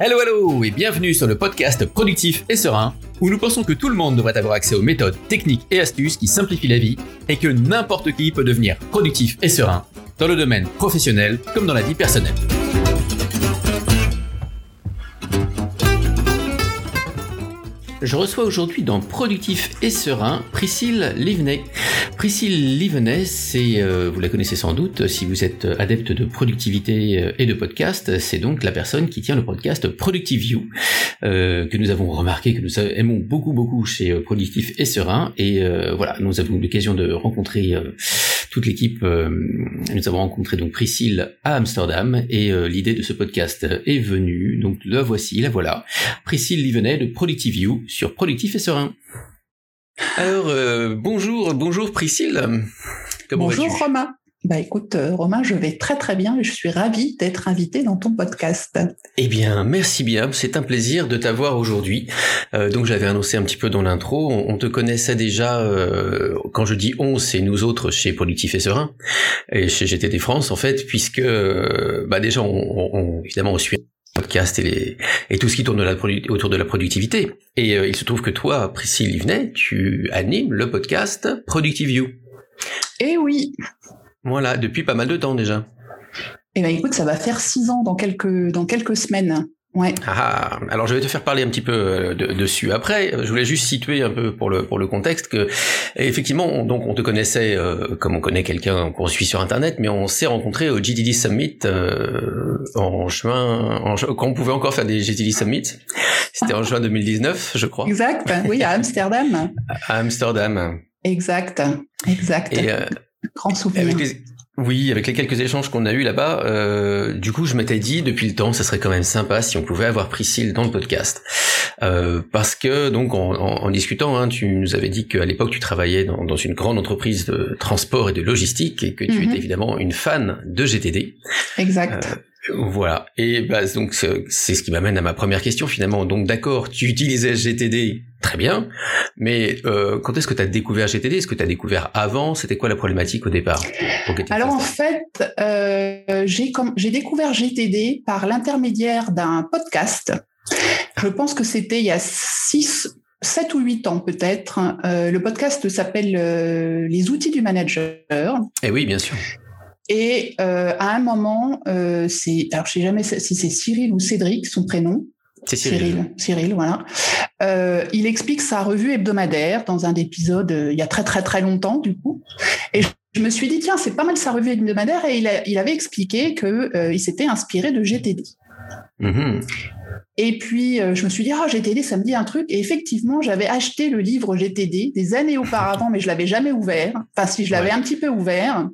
Hello hello et bienvenue sur le podcast Productif et Serein où nous pensons que tout le monde devrait avoir accès aux méthodes, techniques et astuces qui simplifient la vie et que n'importe qui peut devenir productif et serein dans le domaine professionnel comme dans la vie personnelle. Je reçois aujourd'hui dans Productif et Serein Priscille Livenet. Priscille Livenet, c'est, euh, vous la connaissez sans doute, si vous êtes adepte de productivité euh, et de podcast, c'est donc la personne qui tient le podcast Productive You, euh, que nous avons remarqué, que nous aimons beaucoup beaucoup chez Productif et Serein. Et voilà, nous avons eu l'occasion de rencontrer toute l'équipe. nous avons rencontré donc Priscille à Amsterdam et l'idée de ce podcast est venue. Donc la voici, la voilà. Priscille Livenet de Productive You sur Productif et Serein. Alors, euh, bonjour, bonjour Priscille. bonjour Romain. Bah écoute, euh, Romain, je vais très très bien et je suis ravie d'être invitée dans ton podcast. Eh bien, merci bien. C'est un plaisir de t'avoir aujourd'hui. Euh, donc, j'avais annoncé un petit peu dans l'intro. On, te connaissait déjà. quand je dis on, c'est nous autres chez Productif et Serein et chez GTD France en fait, puisque bah déjà, on, évidemment, on suit podcast et, les, et tout ce qui tourne autour de la productivité. Et euh, il se trouve que toi, Priscille Livenet, tu animes le podcast Productive You. Eh oui. Voilà, depuis pas mal de temps déjà. Eh ben écoute, ça va faire six ans dans quelques dans quelques semaines. Ouais. Ah, alors je vais te faire parler un petit peu euh, dessus après. Je voulais juste situer un peu pour le pour le contexte que effectivement on, donc on te connaissait euh, comme on connaît quelqu'un qu'on suit sur internet, mais on s'est rencontré au GTD Summit euh, en juin, en, quand on pouvait encore faire des GTD Summit. C'était en juin 2019, je crois. Exact. Oui, à Amsterdam. à Amsterdam. Exact. Exact. Et, Grand souvenir. Oui, avec les quelques échanges qu'on a eus là-bas, euh, du coup, je m'étais dit depuis le temps, ça serait quand même sympa si on pouvait avoir Priscille dans le podcast, euh, parce que donc en, discutant, hein, tu nous avais dit qu'à l'époque tu travaillais dans, une grande entreprise de transport et de logistique et que tu mhm. étais évidemment une fan de GTD. Exact. Euh, voilà. Et bah, donc c'est ce qui m'amène à ma première question finalement. Donc d'accord, tu utilisais GTD, très bien, mais euh, quand est-ce que tu as découvert GTD Est-ce que tu as découvert avant? C'était quoi la problématique au départ? Alors en fait, euh, j'ai découvert GTD par l'intermédiaire d'un podcast. Je pense que c'était il y a 6, 7 ou 8 ans peut-être. Euh, le podcast s'appelle euh, Les outils du manager. Eh oui, bien sûr. Et euh, à un moment, euh, c'est alors je sais jamais si c'est Cyril ou Cédric son prénom. C'est Cyril. Cyril. voilà. Euh, il explique sa revue hebdomadaire dans un épisode euh, il y a très très très longtemps du coup. Et je me suis dit tiens c'est pas mal sa revue hebdomadaire et il, a, il avait expliqué que il s'était inspiré de GTD. Mm-hmm. Et puis, euh, je me suis dit, ah, GTD, ça me dit un truc. Et effectivement, j'avais acheté le livre GTD des années auparavant, mais je l'avais jamais ouvert. Enfin, si je l'avais un petit peu ouvert.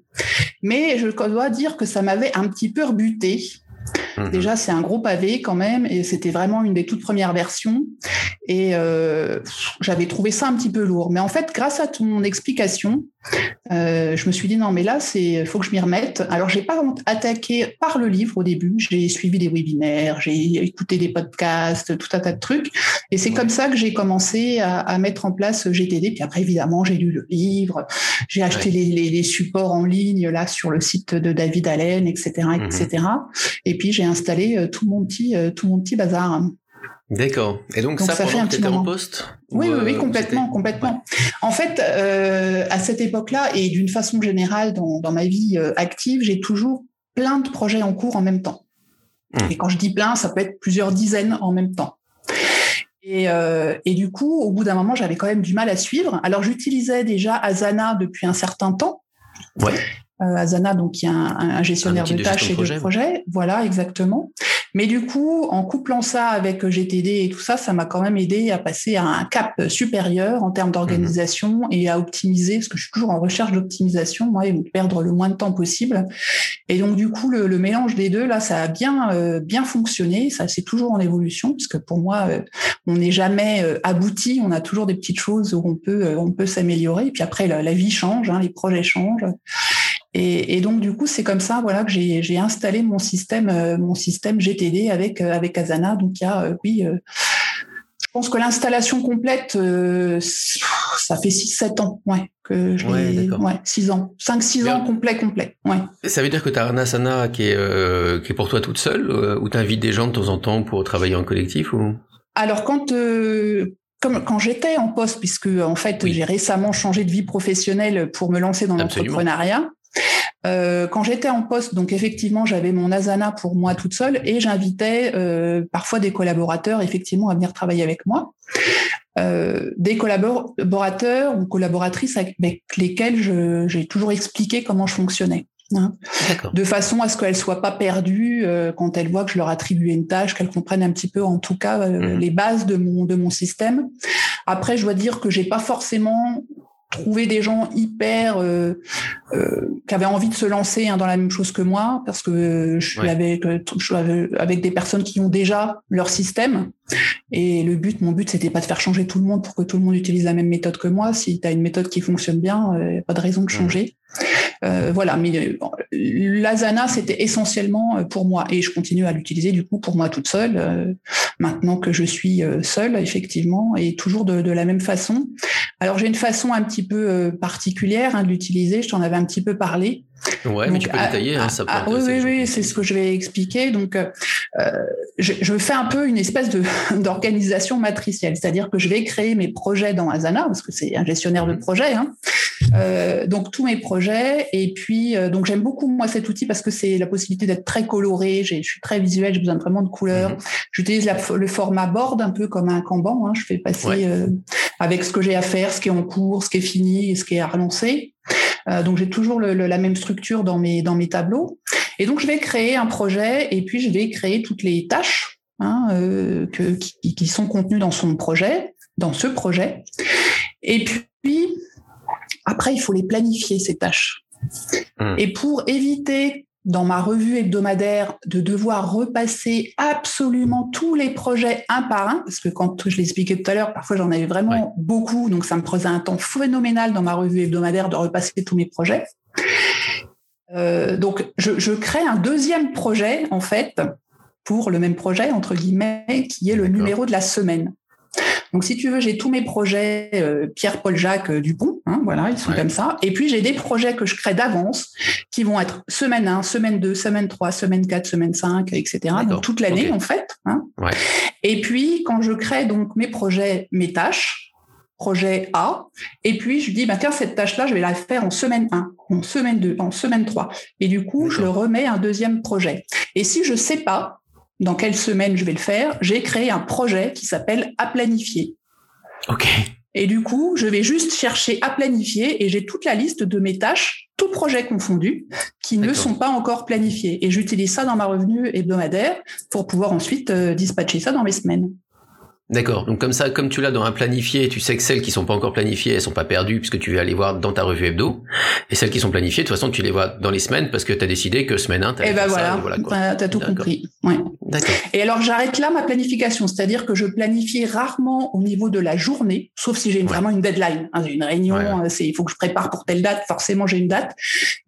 Mais je dois dire que ça m'avait un petit peu rebuté. Mhm. Déjà, c'est un gros pavé quand même, et c'était vraiment une des toutes premières versions. Et euh, j'avais trouvé ça un petit peu lourd. Mais en fait, grâce à ton explication, euh, je me suis dit non, mais là, c'est faut que je m'y remette. Alors, j'ai pas attaqué par le livre au début. J'ai suivi des webinaires, j'ai écouté des podcasts, tout un tas de trucs. Et c'est comme ça que j'ai commencé à, mettre en place GTD. Puis après, évidemment, j'ai lu le livre, j'ai acheté les, supports en ligne là sur le site de David Allen, etc., etc. Et puis j'ai installé euh, tout mon petit, euh, tout mon petit bazar. D'accord. Et donc, ça, fait un petit en poste Oui, oui, oui, euh, complètement, complètement. En fait, à cette époque-là et d'une façon générale dans, dans ma vie active, j'ai toujours plein de projets en cours en même temps. Hum. Et quand je dis plein, ça peut être plusieurs dizaines en même temps. Et, et du coup, au bout d'un moment, j'avais quand même du mal à suivre. Alors, j'utilisais déjà Asana depuis un certain temps. Ouais. Euh, Asana, donc qui est un, gestionnaire de, tâches et de projets. Voilà, exactement. Mais du coup, en couplant ça avec GTD et tout ça, ça m'a quand même aidé à passer à un cap supérieur en termes d'organisation et à optimiser, parce que je suis toujours en recherche d'optimisation, moi, et perdre le moins de temps possible. Et donc, du coup, le, mélange des deux, là, ça a bien, euh, bien fonctionné. Ça, c'est toujours en évolution, parce que pour moi, euh, on n'est jamais abouti. On a toujours des petites choses où on peut, on peut s'améliorer. Et puis après, la, vie change, hein, les projets changent. Et, donc du coup, c'est comme ça, voilà, que j'ai installé mon système, euh, mon système GTD avec euh, avec Asana. Donc il y a, euh, oui, pense que l'installation complète, ça fait 6-7 ans, ouais, que je ouais, 6 ans, 5-6 ans complet, complet, ouais. Ça veut dire que tu as un asana qui est, qui est pour toi toute seule, ou tu invites des gens de temps en temps pour travailler en collectif ou? Alors quand comme quand j'étais en poste, puisque en fait j'ai récemment changé de vie professionnelle pour me lancer dans l'entrepreneuriat. Euh, quand j'étais en poste, donc effectivement, j'avais mon asana pour moi toute seule et j'invitais euh, parfois des collaborateurs effectivement à venir travailler avec moi. Euh, des collaborateurs ou collaboratrices avec lesquels j'ai toujours expliqué comment je fonctionnais. Hein, de façon à ce qu'elles soient pas perdues euh, quand elles voient que je leur attribue une tâche, qu'elles comprennent un petit peu, en tout cas, euh, mhm. les bases de mon de mon système. Après, je dois dire que j'ai pas forcément trouver des gens hyper euh, euh, qui avaient envie de se lancer hein, dans la même chose que moi parce que je suis, avec, je suis avec des personnes qui ont déjà leur système. Et le but mon but c'était pas de faire changer tout le monde pour que tout le monde utilise la même méthode que moi. Si tu as une méthode qui fonctionne bien euh, pas de raison de changer. Euh, voilà mais euh, l'asana c'était essentiellement pour moi. Et je continue à l'utiliser du coup pour moi toute seule maintenant que je suis seule effectivement et toujours de, de la même façon alors j'ai une façon un petit peu euh, particulière hein, de l'utiliser. Je t'en avais un petit peu parlé. Ouais, mais tu peux détailler, hein, ça peut Oui, oui, oui, c'est ce que je vais expliquer. Donc, euh, euh je, je, fais un peu une espèce d'organisation matricielle, c'est-à-dire que je vais créer mes projets dans Asana parce que c'est un gestionnaire de mhm. projet. Hein. Euh, donc tous mes projets et puis euh, donc j'aime beaucoup moi cet outil parce que c'est la possibilité d'être très coloré. Je suis très visuel, j'ai besoin vraiment de couleurs. Mhm. J'utilise le format board un peu comme un Kanban. Hein. Je fais passer avec ce que j'ai à faire, ce qui est en cours, ce qui est fini et ce qui est à relancer. Euh, donc j'ai toujours le, la même structure dans mes dans mes tableaux. Et donc je vais créer un projet et puis je vais créer toutes les tâches hein, euh, que, qui, qui, sont contenues dans son projet, dans ce projet. Et puis après il faut les planifier ces tâches. Mmh. Et pour éviter dans ma revue hebdomadaire de devoir repasser absolument tous les projets un par un, parce que quand je l'expliquais tout à l'heure, parfois j'en avais vraiment beaucoup, donc ça me prenait un temps phénoménal dans ma revue hebdomadaire de repasser tous mes projets. Euh, donc je, je, crée un deuxième projet en fait pour le même projet entre guillemets qui est le numéro de la semaine. Donc, si tu veux, j'ai tous mes projets euh, Pierre-Paul Jacques euh, Dupont, hein, voilà, ils sont comme ça. Et puis, j'ai des projets que je crée d'avance qui vont être semaine 1, semaine 2, semaine 3, semaine 4, semaine 5, etc. Donc, toute l'année, en fait. Hein. Ouais. Et puis, quand je crée donc mes projets, mes tâches, projet A, et puis je dis, bah, tiens, cette tâche-là, je vais la faire en semaine 1, en semaine 2, en semaine 3. Et du coup, je le remets un deuxième projet. Et si je sais pas, dans quelle semaine je vais le faire, j'ai créé un projet qui s'appelle à planifier. OK. Et du coup, je vais juste chercher à planifier et j'ai toute la liste de mes tâches, tout projet confondu, qui ne sont pas encore planifiés. Et j'utilise ça dans ma revenu hebdomadaire pour pouvoir ensuite euh, dispatcher ça dans mes semaines. D'accord. Donc comme ça, comme tu l'as dans un planifié, tu sais que celles qui sont pas encore planifiées, elles sont pas perdues puisque tu vas aller voir dans ta revue hebdo. Et celles qui sont planifiées, de toute façon, tu les vois dans les semaines parce que tu as décidé que semaine 1, tu Et ben voilà, voilà tu as tout compris. D'accord. Et alors j'arrête là ma planification, c'est-à-dire que je planifie rarement au niveau de la journée, sauf si j'ai vraiment une deadline, hein, une réunion, euh, c'est il faut que je prépare pour telle date, forcément j'ai une date.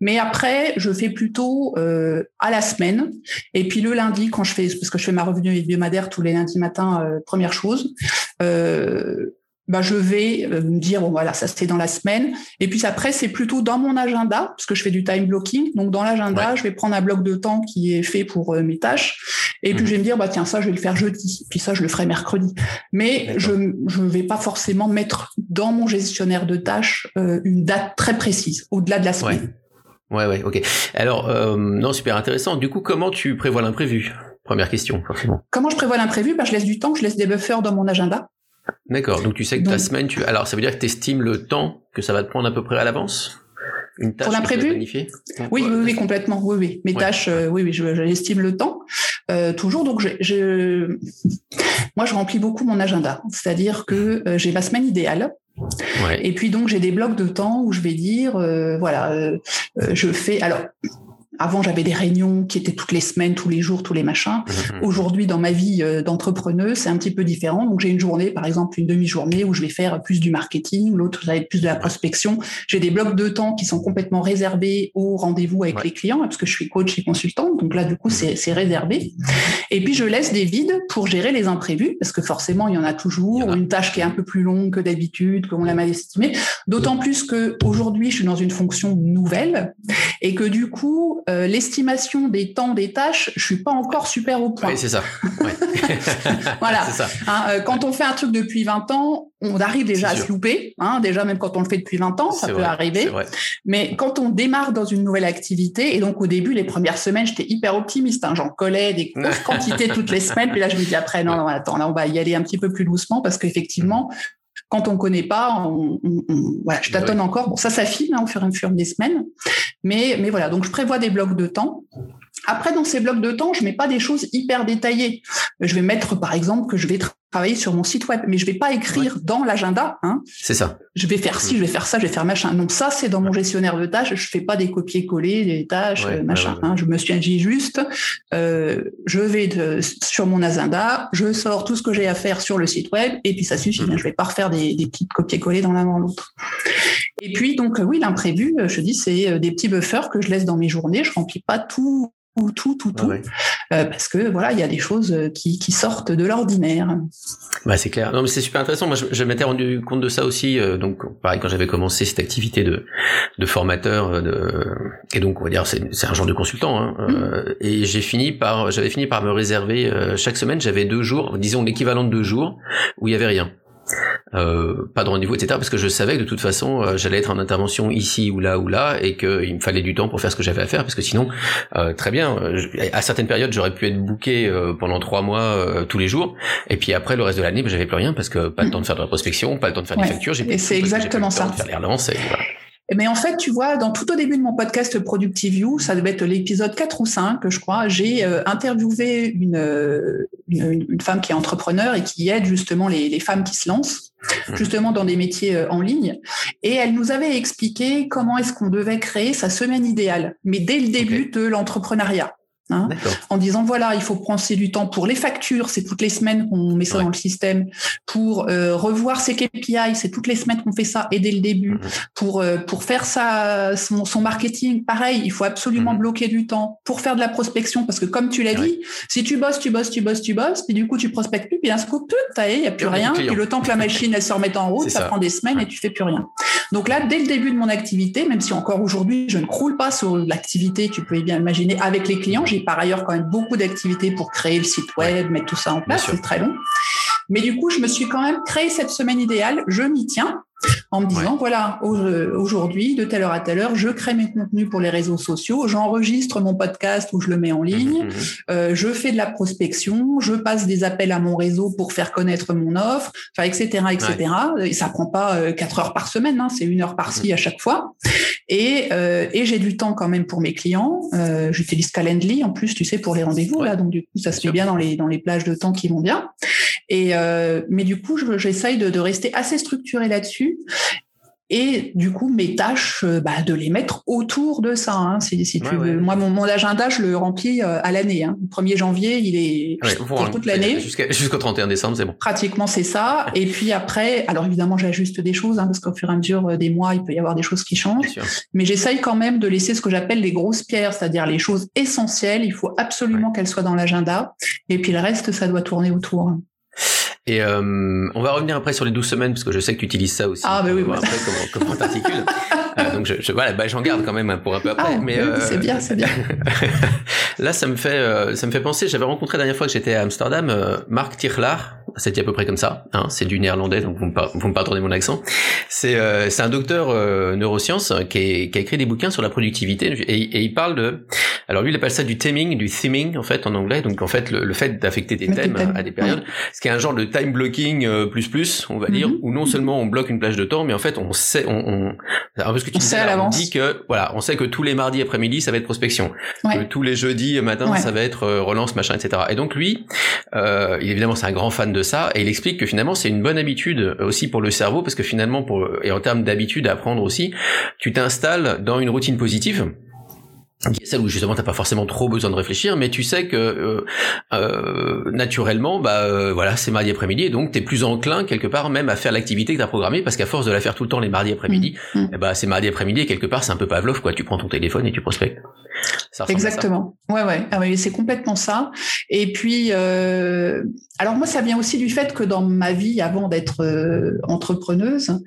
Mais après, je fais plutôt euh, à la semaine. Et puis le lundi, quand je fais, parce que je fais ma revue hebdomadaire tous les lundis matin, euh, première chose euh, bah, je vais euh, me dire bon voilà ça c'était dans la semaine. Et puis après c'est plutôt dans mon agenda parce que je fais du time blocking. Donc dans l'agenda je vais prendre un bloc de temps qui est fait pour euh, mes tâches. Et puis mhm. je vais me dire bah tiens ça je vais le faire jeudi. Puis ça je le ferai mercredi. Mais je ne vais pas forcément mettre dans mon gestionnaire de tâches une date très précise au-delà de la semaine. Ouais ouais, ok. Alors non super intéressant. Du coup comment tu prévois l'imprévu? Première question, forcément. Comment je prévois l'imprévu? Bah, Je laisse du temps, je laisse des buffers dans mon agenda. D'accord, donc tu sais que ta semaine, tu... alors ça veut dire que tu estimes le temps que ça va te prendre à peu près à l'avance? Une tâche Pour l'imprévu oui, oui, oui, complètement. Oui, oui. Mes tâches, euh, oui, oui, j'estime le temps. Euh, toujours, donc je, moi, je remplis beaucoup mon agenda. C'est-à-dire que euh, j'ai ma semaine idéale. Ouais. Et puis donc j'ai des blocs de temps où je vais dire, voilà, je fais. Alors Avant, j'avais des réunions qui étaient toutes les semaines, tous les jours, tous les machins. Mmh. Aujourd'hui, dans ma vie euh, d'entrepreneuse, c'est un petit peu différent. Donc, j'ai une journée, par exemple, une demi-journée où je vais faire plus du marketing, l'autre, ça va être plus de la prospection. J'ai des blocs de temps qui sont complètement réservés au rendez-vous avec les clients, parce que je suis coach et consultante. Donc là, du coup, c'est réservé. Et puis, je laisse des vides pour gérer les imprévus, parce que forcément, il y en a toujours. Une tâche qui est un peu plus longue que d'habitude, qu'on l'a mal estimée. D'autant plus que aujourd'hui, je suis dans une fonction nouvelle et que du coup, euh, l'estimation des temps des tâches, je suis pas encore super au point. Oui, c'est ça. voilà. ça. Hein, euh, quand on fait un truc depuis 20 ans, on arrive déjà à se louper. Hein, déjà, même quand on le fait depuis 20 ans, ça peut arriver. Mais quand on démarre dans une nouvelle activité, et donc au début, les premières semaines, j'étais hyper optimiste. Hein, J'en collais des grosses quantités toutes les semaines. Puis là, je me dis après, non, non, attends, là, on va y aller un petit peu plus doucement parce qu'effectivement, quand on connaît pas, on, voilà, je tâtonne encore. Bon, ça s'affine hein, au fur et à mesure des semaines, mais mais voilà. Donc je prévois des blocs de temps. Après, dans ces blocs de temps, je mets pas des choses hyper détaillées. Je vais mettre, par exemple, que je vais travailler sur mon site web, mais je vais pas écrire dans l'agenda. Hein, c'est ça. Je vais faire ci, je vais faire ça, je vais faire machin. Donc ça, c'est dans mon gestionnaire de tâches. Je fais pas des copier-coller des tâches, machin. Hein. je me suis dit juste, euh, je vais de, sur mon agenda, je sors tout ce que j'ai à faire sur le site web, et puis ça suffit. Hein. Je vais pas refaire des, des petites copier-coller dans l'un dans l'autre. Et puis donc oui, l'imprévu, je dis, c'est euh, des petits buffers que je laisse dans mes journées. Je remplis pas tout tout, tout, tout, tout, euh, parce que voilà, il y a des choses qui, qui sortent de l'ordinaire. Bah c'est clair. Non mais c'est super intéressant. Moi, je, je m'étais rendu compte de ça aussi. Euh, donc, pareil, quand j'avais commencé cette activité de, de formateur, euh, de, et donc on va dire c'est, c'est un genre de consultant. Hein, mmh. et j'ai fini par, j'avais fini par me réserver chaque semaine, j'avais deux jours, disons l'équivalent de deux jours où il y avait rien. Euh, pas de rendez-vous, etc. Parce que je savais que de toute façon, euh, j'allais être en intervention ici ou là ou là, et qu'il me fallait du temps pour faire ce que j'avais à faire, parce que sinon, euh, très bien, à certaines périodes, j'aurais pu être booké pendant trois mois tous les jours, et puis après le reste de l'année, ben, j'avais plus rien parce que pas le temps de faire de la prospection, pas le temps de faire des factures, j'ai et c'est exactement ça. De faire les relances, et voilà. Mais en fait, tu vois, dans tout au début de mon podcast Productive You, ça devait être l'épisode 4 ou 5, je crois, j'ai euh, interviewé une, une, une, femme qui est entrepreneur et qui aide justement les, les femmes qui se lancent mmh. justement dans des métiers euh, en ligne. Et elle nous avait expliqué comment est-ce qu'on devait créer sa semaine idéale, mais dès le début de l'entrepreneuriat. Hein, en disant voilà, il faut prendre du temps pour les factures, c'est toutes les semaines qu'on met ça dans le système, pour euh, revoir ses KPI, c'est toutes les semaines qu'on fait ça et dès le début, mhm. pour euh, pour faire ça son, son, marketing, pareil, il faut absolument mhm. bloquer du temps pour faire de la prospection parce que comme tu l'as dit, si tu bosses, tu bosses, tu bosses, tu bosses, puis du coup tu prospectes plus, puis un coup, il y a plus rien, puis le temps que la machine elle se remette en route, ça, prend des semaines et tu fais plus rien. Donc là, dès le début de mon activité, même si encore aujourd'hui je ne croule pas sur l'activité, tu peux bien imaginer avec les clients, j'ai par ailleurs quand même beaucoup d'activités pour créer le site web, mettre tout ça en place, c'est très long. Mais du coup, je me suis quand même créé cette semaine idéale, je m'y tiens en me disant, voilà, aujourd'hui, de telle heure à telle heure, je crée mes contenus pour les réseaux sociaux, j'enregistre mon podcast où je le mets en ligne, mmh, mmh, mmh. Euh, je fais de la prospection, je passe des appels à mon réseau pour faire connaître mon offre, enfin, etc., etc. Et ça prend pas euh, quatre heures par semaine, hein, c'est une heure par-ci à chaque fois. Et, euh, et j'ai du temps quand même pour mes clients. Euh, J'utilise Calendly en plus, tu sais, pour les rendez-vous là, donc du coup, ça se fait bien dans les dans les plages de temps qui vont bien. Et euh, mais du coup, j'essaye de, de rester assez structuré là-dessus et du coup mes tâches euh, bah, de les mettre autour de ça hein, si, si tu veux. moi mon, mon, agenda je le remplis euh, à l'année hein. le 1er janvier il est pour toute l'année. jusqu'au 31 décembre c'est bon. Pratiquement c'est ça. Et puis après alors évidemment j'ajuste des choses hein, parce qu'au fur et à mesure euh, des mois il peut y avoir des choses qui changent. Mais j'essaye quand même de laisser ce que j'appelle les grosses pierres c'est-à-dire les choses essentielles. Il faut absolument qu'elles soient dans l'agenda. Et puis le reste ça doit tourner autour et euh, on va revenir après sur les 12 semaines parce que je sais que tu utilises ça aussi. Ah bah oui, oui. Après comment comment t'articules. euh, donc je, je voilà, bah, j'en garde quand même pour un peu après. Ah, mais euh... c'est bien, c'est bien. là, ça me fait euh, ça me fait penser. J'avais rencontré la dernière fois que j'étais à Amsterdam euh, Marc C'est à peu près comme ça. Hein, c'est du néerlandais, donc vous me, vous me pardonnez mon accent. C'est euh, c'est un docteur neurosciences qui, est, qui a écrit des bouquins sur la productivité et, et, il parle de. Alors lui, il appelle ça du theming, du theming en fait en anglais. Donc en fait, le, le fait d'affecter des thèmes, à des périodes, ce qui est un genre de time blocking euh, plus plus, on va dire, mhm. où non seulement on bloque une plage de temps, mais en fait on sait, on, on un peu ce que tu disais, on dit que voilà, on sait que tous les mardis après-midi ça va être prospection, que tous les jeudis matin ça va être euh, relance machin etc. Et donc lui, euh, évidemment c'est un grand fan de et il explique que finalement c'est une bonne habitude aussi pour le cerveau parce que finalement pour et en termes d'habitude à apprendre aussi, tu t'installes dans une routine positive celle où justement t'as pas forcément trop besoin de réfléchir, mais tu sais que euh, euh, naturellement, bah euh, voilà, c'est mardi après-midi, et donc t'es plus enclin quelque part même à faire l'activité que t'as programmée, parce qu'à force de la faire tout le temps les mardis après-midi, mmh. mmh. eh bah c'est mardi après-midi et quelque part c'est un peu Pavlov quoi. Tu prends ton téléphone et tu prospectes. Exactement. Ouais ouais. Ah c'est complètement ça. Et puis alors moi ça vient aussi du fait que dans ma vie avant d'être entrepreneuse,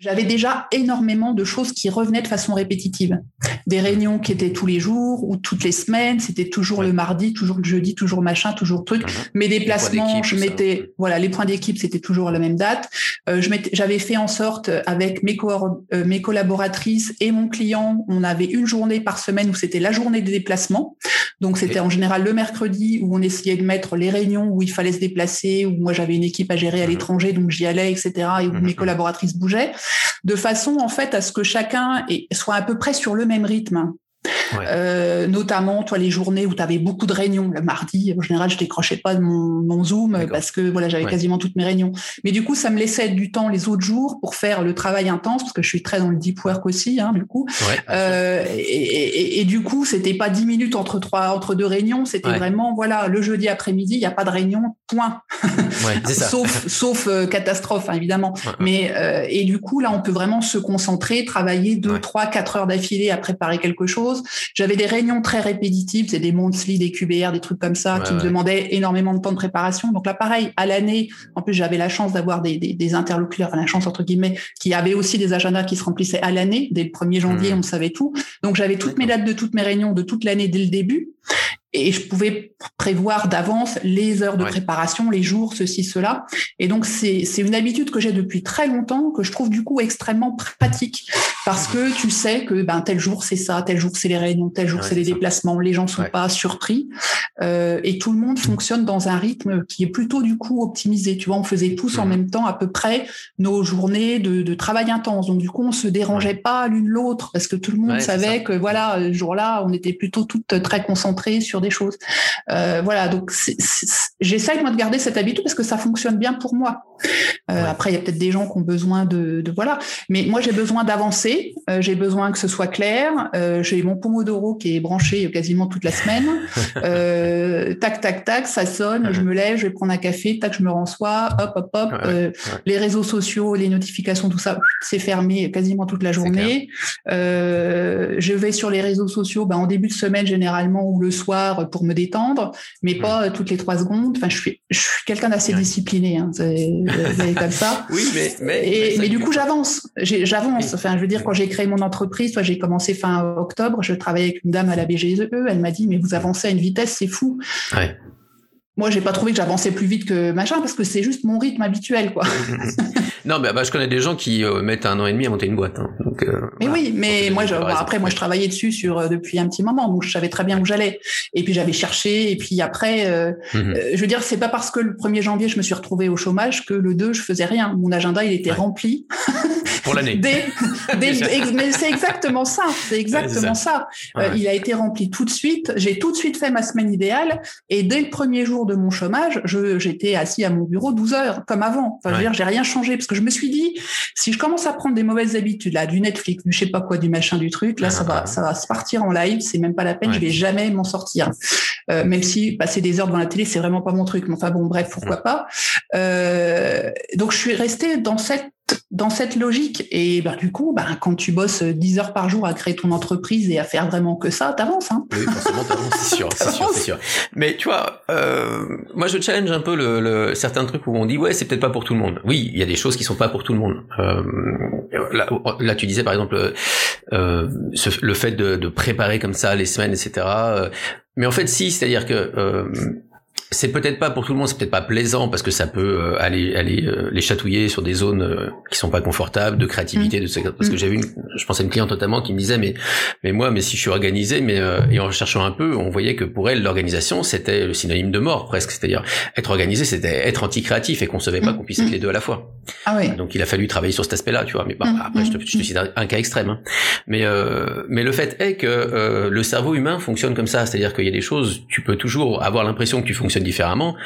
j'avais déjà énormément de choses qui revenaient de façon répétitive. Des réunions qui étaient tous les jours ou toutes les semaines, c'était toujours le mardi, toujours le jeudi, toujours machin, toujours truc. Mhm. Mes déplacements, je mettais, voilà, les points d'équipe, c'était toujours à la même date. Euh, j'avais fait en sorte avec mes, euh, mes collaboratrices et mon client, on avait une journée par semaine où c'était la journée des déplacements. Donc c'était en général le mercredi où on essayait de mettre les réunions où il fallait se déplacer, où moi j'avais une équipe à gérer à mhm. l'étranger, donc j'y allais, etc. Et où mhm. mes collaboratrices bougeaient, de façon en fait à ce que chacun soit à peu près sur le même rythme. Euh, notamment, toi, les journées où tu avais beaucoup de réunions. Le mardi, en général, je décrochais pas de mon, Zoom parce que voilà, j'avais quasiment toutes mes réunions. Mais du coup, ça me laissait du temps les autres jours pour faire le travail intense parce que je suis très dans le deep work aussi, hein, du coup. Euh, et, du coup, c'était pas dix minutes entre trois, entre deux réunions. C'était vraiment, voilà, le jeudi après-midi, il n'y a pas de réunion, point. sauf, sauf euh, catastrophe, hein, évidemment. Mais et du coup, là, on peut vraiment se concentrer, travailler deux, trois, quatre heures d'affilée à préparer quelque chose. J'avais des réunions très répétitives, c'est des monthly, des QBR, des trucs comme ça, qui me demandaient énormément de temps de préparation. Donc là, pareil, à l'année, en plus, j'avais la chance d'avoir des, des, interlocuteurs, enfin la chance entre guillemets, qui avaient aussi des agendas qui se remplissaient à l'année. Dès le 1er janvier, mmh. on savait tout. Donc j'avais toutes mes dates de toutes mes réunions de toute l'année dès le début et je pouvais prévoir d'avance les heures de préparation, les jours, ceci, cela. Et donc, c'est une habitude que j'ai depuis très longtemps, que je trouve du coup extrêmement pratique, parce que tu sais que ben, tel jour c'est ça, tel jour c'est les réunions, tel jour c'est les déplacements, les gens sont pas surpris, euh, et tout le monde fonctionne dans un rythme qui est plutôt du coup optimisé. Tu vois, on faisait tous en même temps à peu près nos journées de, de travail intense, donc du coup on se dérangeait pas l'une l'autre, parce que tout le monde savait que voilà, ce jour-là, on était plutôt toutes très concentrées sur des choses. Euh, voilà, donc j'essaye moi de garder cette habitude parce que ça fonctionne bien pour moi. Euh, après, il y a peut-être des gens qui ont besoin de, voilà, mais moi j'ai besoin d'avancer, euh, j'ai besoin que ce soit clair. j'ai mon Pomodoro qui est branché quasiment toute la semaine. tac, tac, tac, ça sonne, je me lève, je vais prendre un café, tac, je me rensois, hop, hop, hop. les réseaux sociaux, les notifications, tout ça, c'est fermé quasiment toute la journée. je vais sur les réseaux sociaux ben, en début de semaine généralement ou le soir pour me détendre, mais pas toutes les trois secondes. Enfin, je suis, je suis quelqu'un d'assez discipliné, hein, comme ça. oui, mais mais, mais du coup, j'avance. J'avance. Enfin, je veux dire, quand j'ai créé mon entreprise, toi, j'ai commencé fin octobre. Je travaillais avec une dame à la BGE. Elle m'a dit, mais vous avancez à une vitesse, c'est fou. Ouais. Moi, j'ai pas trouvé que j'avançais plus vite que machin parce que c'est juste mon rythme habituel, quoi. non, mais bah, je connais des gens qui euh, mettent un an et demi à monter une boîte. Hein. Donc, euh, mais oui, mais moi, je, après, moi, je travaillais dessus sur euh, depuis un petit moment, donc je savais très bien où j'allais. Et puis j'avais cherché. Et puis après, mhm. je veux dire, c'est pas parce que le 1er janvier, je me suis retrouvée au chômage que le 2, je faisais rien. Mon agenda, il était rempli. Pour l'année. mais c'est exactement ça. C'est exactement ça. il a été rempli tout de suite. J'ai tout de suite fait ma semaine idéale. Et dès le premier jour de mon chômage, j'étais assis à mon bureau 12 heures, comme avant. Enfin, je veux dire, j'ai rien changé parce que je me suis dit, si je commence à prendre des mauvaises habitudes, là, du Netflix, du je sais pas quoi, du machin, du truc, là, ça va, ça va se partir en live. C'est même pas la peine. Je vais jamais m'en sortir. Euh, même si passer des heures devant la télé, c'est vraiment pas mon truc. Mais enfin bon, bref, pourquoi pas. Euh, donc, je suis restée dans cette dans cette logique. Et bah, du coup, bah, quand tu bosses 10 heures par jour à créer ton entreprise et à faire vraiment que ça, t'avances. Hein oui, forcément, t'avances, c'est sûr, c'est sûr, sûr. Mais tu vois, euh, moi, je challenge un peu le, le, certains trucs où on dit, ouais, c'est peut-être pas pour tout le monde. Oui, il y a des choses qui sont pas pour tout le monde. Euh, là, là, tu disais, par exemple, euh, le fait de, de, préparer comme ça les semaines, etc. Euh, mais en fait, si, c'est-à-dire que euh, c'est peut-être pas pour tout le monde, c'est peut-être pas plaisant parce que ça peut euh, aller aller euh, les chatouiller sur des zones euh, qui sont pas confortables de créativité de parce que mm. j'avais une je pensais à une cliente notamment qui me disait mais mais moi mais si je suis organisé mais et en cherchant un peu on voyait que pour elle l'organisation c'était le synonyme de mort presque. C'est-à-dire être organisé c'était être anti-créatif et qu'on savait pas mm. qu'on puisse être les deux à la fois. Ah oui. donc il a fallu travailler sur cet aspect-là tu vois. Mais bah, après je te, je te cite un, cas extrême hein. mais mais le fait est que le cerveau humain fonctionne comme ça. C'est-à-dire qu'il y a des choses tu peux toujours avoir l'impression que tu fonctionnes fonctionne différemment.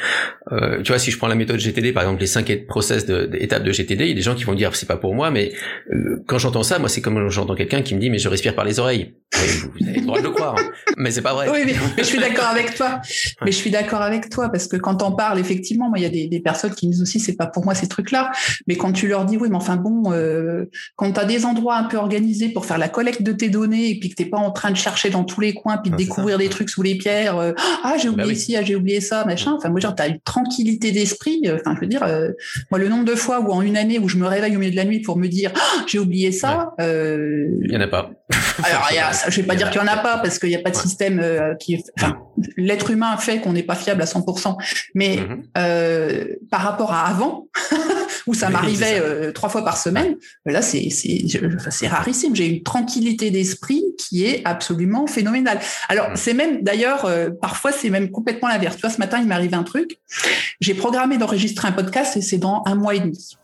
Euh, tu vois, si je prends la méthode GTD, par exemple, les cinq process d'étapes de, de, GTD, il y a des gens qui vont dire c'est pas pour moi, mais euh, quand j'entends ça, moi c'est comme j'entends quelqu'un qui me dit mais je respire par les oreilles. vous avez le droit de le croire, hein. mais c'est pas vrai. Oui, mais, je suis d'accord avec toi. Mais je suis d'accord avec toi parce que quand on parle, effectivement, moi il y a des, des, personnes qui me disent aussi c'est pas pour moi ces trucs-là. Mais quand tu leur dis oui, mais enfin bon, euh, quand tu as des endroits un peu organisés pour faire la collecte de tes données et puis que t'es pas en train de chercher dans tous les coins puis de découvrir des trucs sous les pierres, euh, ah j'ai bah oublié ci, ah j'ai oublié ça, machin. Enfin moi genre t'as une tranquillité d'esprit. Euh, enfin je veux dire, euh, moi le nombre de fois où en une année où je me réveille au milieu de la nuit pour me dire ah, j'ai oublié ça. il y en a pas. alors y a, je vais pas dire qu'il y en a pas parce qu'il n'y a pas de système qui, enfin l'être humain fait qu'on n'est pas fiable à 100%, mais mm-hmm. par rapport à avant. où ça m'arrivait euh, trois fois par semaine. Là, c'est c'est rarissime. J'ai une tranquillité d'esprit qui est absolument phénoménale. Alors, c'est même d'ailleurs euh, parfois c'est même complètement l'inverse. Tu vois, ce matin, il m'est arrivé un truc. J'ai programmé d'enregistrer un podcast et c'est dans un mois et demi.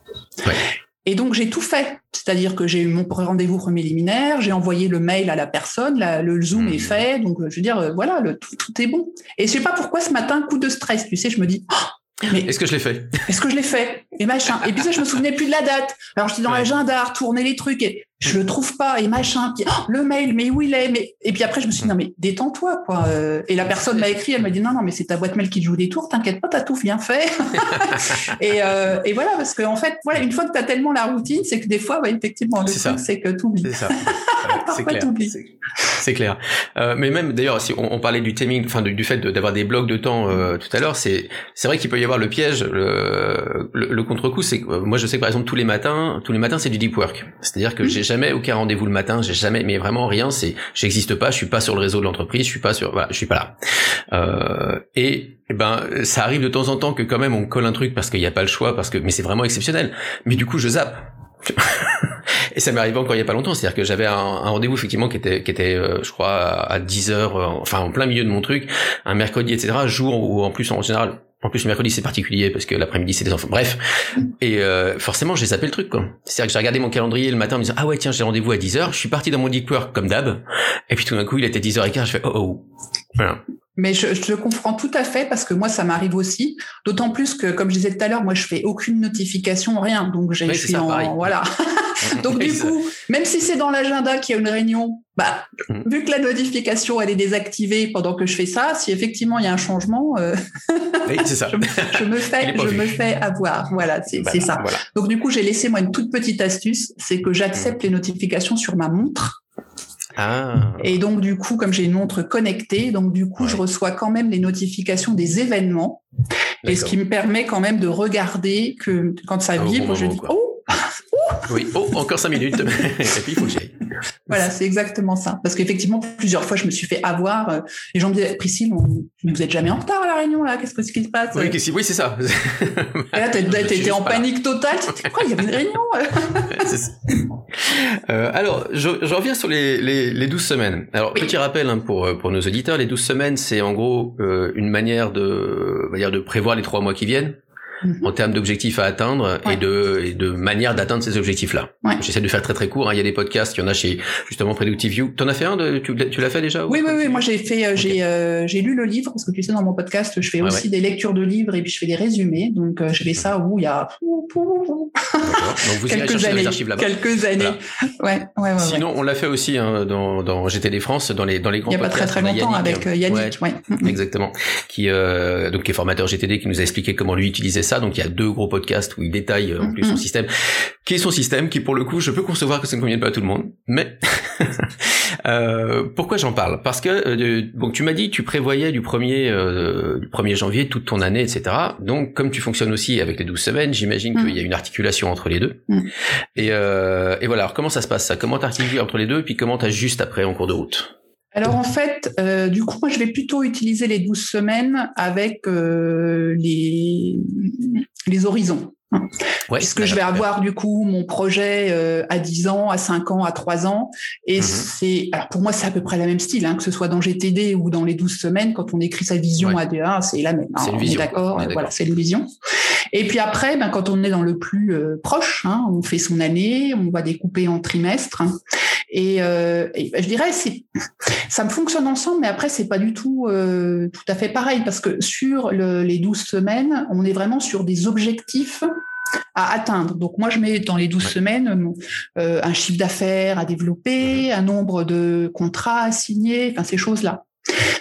Et donc j'ai tout fait, c'est-à-dire que j'ai eu mon rendez-vous préliminaire, j'ai envoyé le mail à la personne, le Zoom est hmm. fait, donc je veux dire voilà, le, tout, tout, est bon. Et je sais pas pourquoi ce matin coup de stress, tu sais, je me dis oh, mais est-ce que je l'ai fait? Est-ce que je l'ai fait? Et machin. Et puis ça, je me souvenais plus de la date. Alors j'étais dans l'agenda à retourner les trucs et je le trouve pas et machin. Puis oh, le mail, mais où il est Mais et puis après, je me suis dit non mais détends-toi quoi. Euh, et la personne m'a écrit, elle m'a dit non non mais c'est ta boîte mail qui joue des tours. T'inquiète pas, t'as tout bien fait. et, euh, et voilà parce qu'en en fait, voilà, une fois que t'as tellement la routine, c'est que des fois, bah, effectivement, le truc c'est que t'oublies. C'est ça. c'est clair. C'est clair. Euh, mais même d'ailleurs, si on, on, parlait du timing, enfin du, fait d'avoir des blocs de temps euh, tout à l'heure, c'est c'est vrai qu'il peut y avoir le piège, le, le, contre-coup, c'est que moi je sais que par exemple tous les matins, tous les matins c'est du deep work. C'est-à-dire que mmh. j'ai jamais aucun rendez-vous le matin, j'ai jamais, mais vraiment rien. C'est, j'existe pas, je suis pas sur le réseau de l'entreprise, je suis pas sur, voilà, je suis pas là. Euh, et, eh ben, ça arrive de temps en temps que quand même on colle un truc parce qu'il n'y a pas le choix, parce que, mais c'est vraiment exceptionnel. Mais du coup, je zappe. Et ça m'est arrivé encore il y a pas longtemps, c'est-à-dire que j'avais un, rendez-vous effectivement qui était, qui était, euh, je crois, à 10 heures, euh, enfin en plein milieu de mon truc, un mercredi, etc. Jour où en plus en général en plus, le mercredi, c'est particulier parce que l'après-midi, c'est des enfants. Bref. Et euh, forcément, j'ai zappé le truc, quoi. C'est-à-dire que j'ai regardé mon calendrier le matin en me disant, ah ouais, tiens, j'ai rendez-vous à 10h. Je suis parti dans mon deep work comme d'hab. Et puis tout d'un coup, il était 10h15. Je fais, oh, oh. Voilà. Mais je, je comprends tout à fait parce que moi, ça m'arrive aussi. D'autant plus que, comme je disais tout à l'heure, moi, je fais aucune notification, rien. Donc, j'ai, je suis en, voilà. Donc, du coup, même si c'est dans l'agenda qu'il y a une réunion, bah, mm. vu que la notification, elle est désactivée pendant que je fais ça, si effectivement il y a un changement, euh, ça. je, me fais, je me fais avoir. Voilà, c'est, c'est ça. Donc, du coup, j'ai laissé moi une toute petite astuce, c'est que j'accepte mm. les notifications sur ma montre. Ah. Et donc du coup, comme j'ai une montre connectée, donc du coup, je reçois quand même les notifications des événements, et ce qui me permet quand même de regarder que quand ça vibre, je dis oh oui, oh, encore cinq minutes. et puis, il faut que j'aille. Voilà, c'est exactement ça. Parce qu'effectivement, plusieurs fois, je me suis fait avoir. Euh, les gens me disaient, Priscille, mais vous êtes jamais en retard à la réunion, là? Qu'est-ce qui se passe? Oui, oui c'est ça. Et là, t'étais en panique totale. Quoi Il y avait une réunion? Euh, Alors, je, je, reviens sur les, les, les 12 semaines. Alors, petit rappel hein, pour, pour nos auditeurs, les 12 semaines, c'est en gros euh, une manière de, dire, de prévoir les trois mois qui viennent en termes d'objectifs à atteindre et de et de manière d'atteindre ces objectifs-là. J'essaie de faire très très court. Hein. Il y a des podcasts, il y en a chez justement Predictive View. T'en as fait un de, tu, tu l'as fait déjà Oui, oui, oui. Moi, j'ai fait, euh, j'ai euh, j'ai lu le livre parce que tu sais dans mon podcast, je fais aussi des lectures de livres et puis je fais des résumés. Donc, euh, je fais ça où il y a quelques années, quelques années. Ouais, ouais, ouais, Sinon, on l'a fait aussi hein, dans dans GTD France, dans les dans les grands. Il y a pas très très longtemps avec Yannick. Ouais, Exactement. Qui donc qui est formateur GTD, qui nous a expliqué comment lui utilisait ça donc il y a deux gros podcasts où il détaille euh, en plus son mm-hmm. système, qui est son système, qui pour le coup, je peux concevoir que ça ne convienne pas à tout le monde. Mais euh, pourquoi j'en parle? Parce que euh, donc tu m'as dit tu prévoyais du 1er euh, du 1er janvier toute ton année, etc. Donc comme tu fonctionnes aussi avec les 12 semaines, j'imagine qu'il y a mm. une articulation entre les deux. Mm. Et, et voilà. Alors comment ça se passe ça? Comment t'articules entre les deux? Et puis comment t'ajustes après en cours de route? Alors en fait, euh, du coup, moi je vais plutôt utiliser les 12 semaines avec euh, les, les horizons. Ouais, puisque je vais avoir du coup mon projet euh, à 10 ans, à 5 ans, à 3 ans. Et mhm. c'est, alors pour moi, c'est à peu près la même style, hein, que ce soit dans GTD ou dans les 12 semaines, quand on écrit sa vision à 2A, c'est la même. Hein, on, est d'accord, voilà, c'est une vision. Et puis après, ben, quand on est dans le plus proche, hein, on fait son année, on va découper en trimestres. Et, je dirais, ça me fonctionne ensemble, mais après, c'est pas du tout tout à fait pareil parce que sur les 12 semaines, on est vraiment sur des objectifs à atteindre. Donc moi, je mets dans les 12 semaines euh, un chiffre d'affaires à développer, mhm. un nombre de contrats à signer, enfin ces choses-là.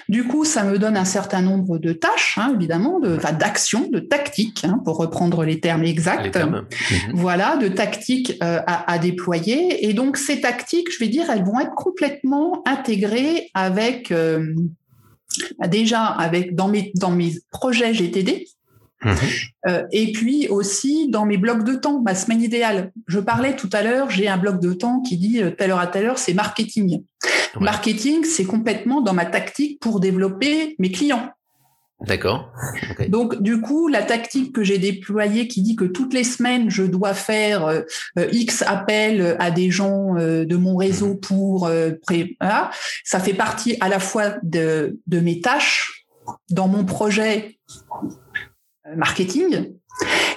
Du coup, ça me donne un certain nombre de tâches, hein, évidemment, de, d'actions, de tactiques, hein, pour reprendre les termes exacts. Mhm. Voilà, de tactiques euh, à, déployer. Et donc, ces tactiques, je vais dire, elles vont être complètement intégrées avec, euh, déjà, avec dans mes dans mes projets GTD. Euh, et puis aussi dans mes blocs de temps, ma semaine idéale. Je parlais tout à l'heure, j'ai un bloc de temps qui dit euh, telle heure à telle heure, c'est marketing. Marketing, c'est complètement dans ma tactique pour développer mes clients. D'accord. Donc du coup, la tactique que j'ai déployée qui dit que toutes les semaines je dois faire euh, X appels à des gens de mon réseau mhm. pour ça fait partie à la fois de, de mes tâches dans mon projet euh, marketing.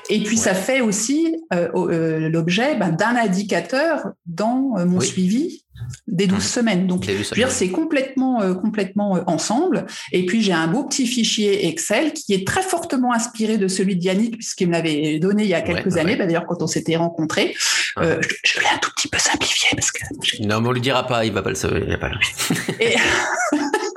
Et puis ça fait aussi euh, euh, l'objet ben, d'un indicateur dans mon suivi des 12 mmh. semaines. Donc, c'est complètement, complètement ensemble. Et puis, j'ai un beau petit fichier Excel qui est très fortement inspiré de celui de Yannick, puisqu'il me l'avait donné il y a quelques années. Ben, d'ailleurs, quand on s'était rencontrés, je, l'ai un tout petit peu simplifié parce que. Non, mais on lui dira pas, il va pas le savoir. Il pas Et...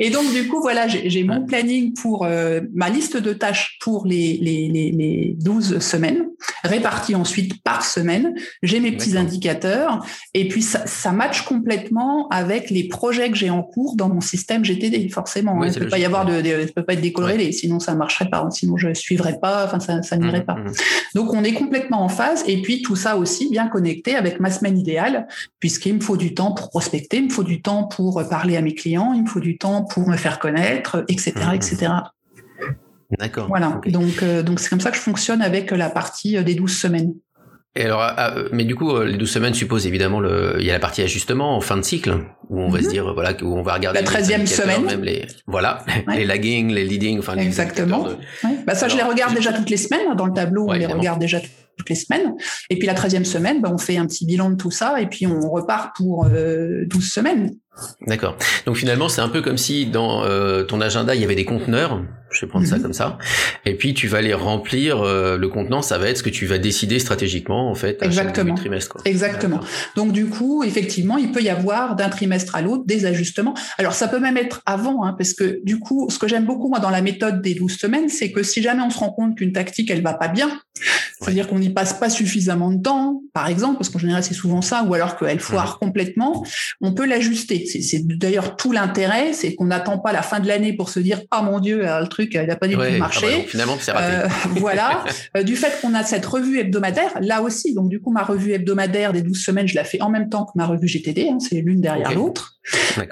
Et donc, du coup, voilà, j'ai mon planning pour euh, ma liste de tâches pour les, les, les, 12 semaines, réparties ensuite par semaine. J'ai mes petits indicateurs et puis ça, ça match complètement avec les projets que j'ai en cours dans mon système GTD, forcément. Hein. il ne peut pas y avoir de, de, peut pas être décorrélé, sinon ça marcherait pas, sinon je suivrais pas, enfin ça, ça n'irait mmh, pas. Mmh. Donc, on est complètement en phase et puis tout ça aussi bien connecté avec ma semaine idéale, puisqu'il me faut du temps pour prospecter, il me faut du temps pour parler à mes clients, il me faut du temps pour me faire connaître, etc., etc. D'accord. Voilà. Donc, euh, donc c'est comme ça que je fonctionne avec la partie euh, des 12 semaines. Et alors, ah, euh, mais du coup, les 12 semaines supposent évidemment le, il y a la partie ajustement en fin de cycle où on va se mhm. dire voilà où on va regarder la 13e semaine, même les voilà, les lagging, les leading, enfin les exactement. Bah ça, je les regarde déjà toutes les semaines hein, dans le tableau, on les regarde déjà toutes les semaines. Et puis la 13e semaine, bah, on fait un petit bilan de tout ça et puis on repart pour 12 semaines. D'accord. Donc finalement, c'est un peu comme si dans euh, ton agenda, il y avait des conteneurs. Je vais prendre ça mhm. comme ça. Et puis tu vas les remplir. Euh, le contenant, ça va être ce que tu vas décider stratégiquement en fait à Exactement. trimestre. Exactement. Donc du coup, effectivement, il peut y avoir d'un trimestre à l'autre des ajustements. Alors ça peut même être avant, hein, parce que du coup, ce que j'aime beaucoup moi dans la méthode des 12 semaines, c'est que si jamais on se rend compte qu'une tactique elle va pas bien, c'est-à-dire qu'on n'y passe pas suffisamment de temps, par exemple, parce qu'en général c'est souvent ça, ou alors qu'elle foire complètement, on peut l'ajuster. C'est d'ailleurs tout l'intérêt, c'est qu'on n'attend pas la fin de l'année pour se dire ah mon dieu le truc il n'a pas du tout ah bah marché. finalement c'est raté. Euh, voilà. Euh, du fait qu'on a cette revue hebdomadaire, là aussi, donc du coup ma revue hebdomadaire des 12 semaines, je la fais en même temps que ma revue GTD, hein, c'est l'une derrière l'autre.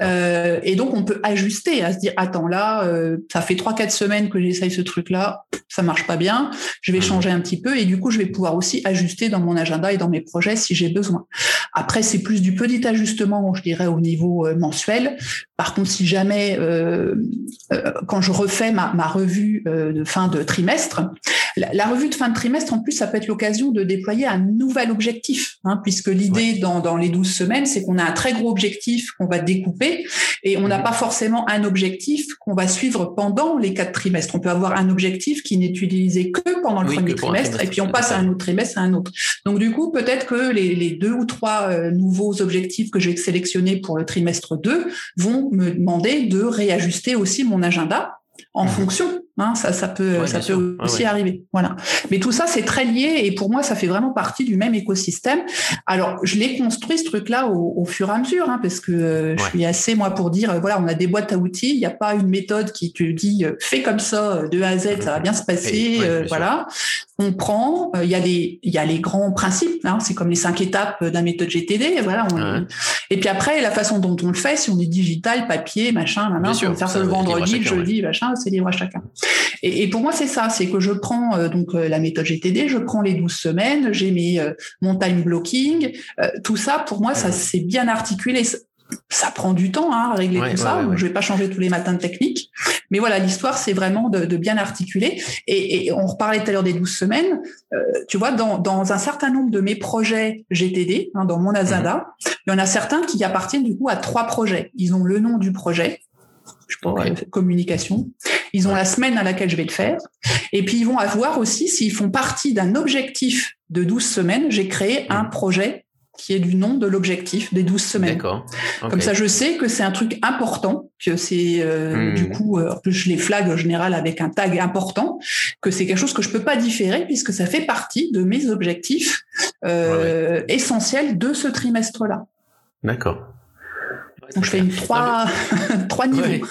Euh, et donc on peut ajuster à se dire attends là euh, ça fait trois quatre semaines que j'essaye ce truc là ça marche pas bien je vais mmh. changer un petit peu et du coup je vais pouvoir aussi ajuster dans mon agenda et dans mes projets si j'ai besoin. Après c'est plus du petit ajustement je dirais au niveau euh, mensuel. Par contre si jamais quand je refais ma, ma revue de fin de trimestre la, revue de fin de trimestre en plus ça peut être l'occasion de déployer un nouvel objectif hein, puisque l'idée dans, dans les 12 semaines c'est qu'on a un très gros objectif qu'on va découper et on n'a mhm. pas forcément un objectif qu'on va suivre pendant les quatre trimestres. On peut avoir un objectif qui n'est utilisé que pendant le premier trimestre et puis on passe à un autre trimestre à un autre. Donc du coup, peut-être que les, deux ou trois euh, nouveaux objectifs que je vais sélectionner pour le trimestre 2 vont me demander de réajuster aussi mon agenda en mhm. fonction Hein, ça, ça peut, ça peut aussi arriver. Voilà. Mais tout ça, c'est très lié et pour moi, ça fait vraiment partie du même écosystème. Alors, je l'ai construit ce truc-là au, fur et à mesure, hein, parce que euh, je suis assez moi pour dire, euh, voilà, on a des boîtes à outils. Il n'y a pas une méthode qui te dit euh, fais comme ça de A à Z, ça va bien se passer. voilà. On prend. Il y a des, il y a les grands principes. Hein, c'est comme les cinq étapes d'un méthode GTD. Voilà. Et puis après, la façon dont on le fait, si on est digital, papier, machin, maintenant, on faire ça le vendredi, le jeudi, machin, c'est libre à chacun. Et, pour moi, c'est ça, c'est que je prends euh, donc euh, la méthode GTD, je prends les 12 semaines, j'ai mes euh, mon time blocking, tout ça pour moi, ça c'est bien articulé. ça prend du temps hein, à régler tout ça. Je vais pas changer tous les matins de technique. Mais voilà, l'histoire, c'est vraiment de, bien articuler. Et, on reparlait tout à l'heure des 12 semaines. Euh, tu vois, dans, un certain nombre de mes projets GTD, hein, dans mon agenda, mhm. il y en a certains qui appartiennent du coup à trois projets. Ils ont le nom du projet, je pense, communication. Ils ont la semaine à laquelle je vais le faire. Et puis, ils vont avoir aussi, s'ils font partie d'un objectif de 12 semaines, j'ai créé un mhm. projet qui est du nom de l'objectif des 12 semaines. D'accord. Comme ça, je sais que c'est un truc important, que c'est euh, hmm. du coup, euh, je les flag en général avec un tag important, que c'est quelque chose que je peux pas différer puisque ça fait partie de mes objectifs euh, essentiels de ce trimestre-là. D'accord. Donc je fais une trois, trois niveaux.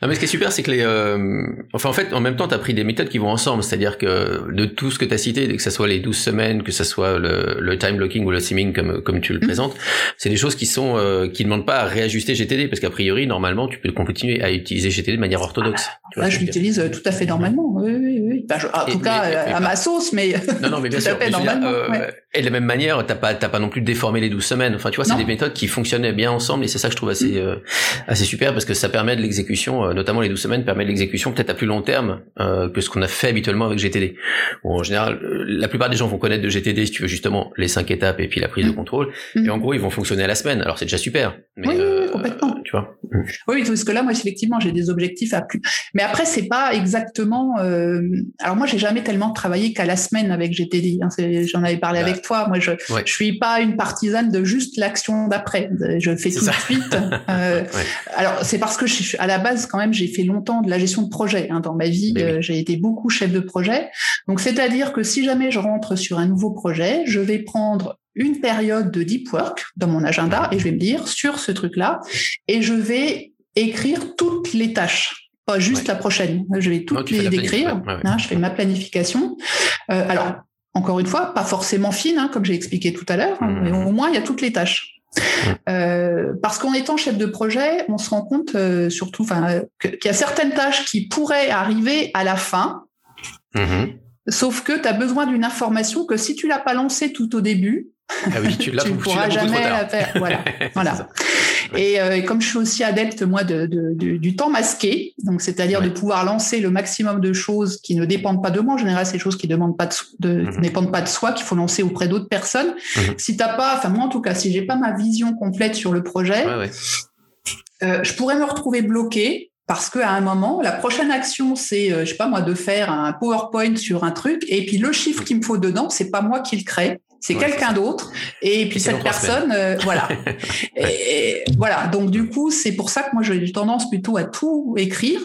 Non, mais ce qui est super, c'est que les, euh, enfin en fait, en même temps, tu as pris des méthodes qui vont ensemble, c'est-à-dire que de tout ce que tu as cité, que ce soit les 12 semaines, que ce soit le, le time blocking ou le simming comme comme tu le mm. présentes, c'est des choses qui sont euh, qui demandent pas à réajuster GTD parce qu'a priori, normalement, tu peux continuer à utiliser GTD de manière orthodoxe. Ah, là, je l'utilise euh, tout à fait normalement. Oui, oui, oui. en tout cas, à ma sauce, mais non, non, mais bien sûr. euh, Et de la même manière, t'as pas t'as pas non plus déformé les 12 semaines. Enfin, tu vois, c'est des méthodes qui fonctionnaient bien ensemble et c'est ça que je trouve assez mm. assez super parce que ça permet de l'exécution euh, notamment les 12 semaines, permet l'exécution peut-être à plus long terme euh, que ce qu'on a fait habituellement avec GTD. Bon, en général, euh, la plupart des gens vont connaître de GTD, si tu veux, justement, les cinq étapes et puis la prise de mm. contrôle. Mm. Et en gros, ils vont fonctionner à la semaine. Alors, c'est déjà super. Mais, oui, complètement. Tu vois mm. Oui, parce que là, moi, effectivement, j'ai des objectifs à plus. Mais après, c'est pas exactement... Alors, moi, j'ai jamais tellement travaillé qu'à la semaine avec GTD. Hein. J'en avais parlé bah, avec toi. Moi, je, je suis pas une partisane de juste l'action d'après. Je fais tout de suite. Alors, c'est parce que je, à la base, quand même, j'ai fait longtemps de la gestion de projet hein, dans ma vie. Euh, j'ai été beaucoup chef de projet. Donc, c'est-à-dire que si jamais je rentre sur un nouveau projet, je vais prendre une période de deep work dans mon agenda et je vais me dire sur ce truc-là et je vais écrire toutes les tâches pas juste la prochaine. Je vais toutes les décrire. Hein, je fais ma planification. Euh, alors, encore une fois, pas forcément fine, hein, comme j'ai expliqué tout à l'heure, hein, mais mmh. au moins il y a toutes les tâches. Euh, parce qu'en étant chef de projet, on se rend compte euh, surtout qu'il y a certaines tâches qui pourraient arriver à la fin, mm-hmm. sauf que tu as besoin d'une information que si tu l'as pas lancée tout au début, ah oui, tu ne pourras jamais la faire. Voilà. voilà. Euh, et, comme je suis aussi adepte moi de, du temps masqué, donc c'est-à-dire de pouvoir lancer le maximum de choses qui ne dépendent pas de moi. En général, c'est des choses qui demandent pas de, mhm. dépendent pas de soi, qu'il faut lancer auprès d'autres personnes. Si mhm. Si t'as pas, enfin moi en tout cas, si j'ai pas ma vision complète sur le projet, euh, je pourrais me retrouver bloqué parce qu'à un moment, la prochaine action, c'est, euh, je sais pas moi, de faire un PowerPoint sur un truc, et puis le chiffre qu'il me faut dedans, c'est pas moi qui le crée c'est quelqu'un d'autre. Et puis cette personne, euh, voilà. et, voilà. Donc du coup, c'est pour ça que moi j'ai tendance plutôt à tout écrire.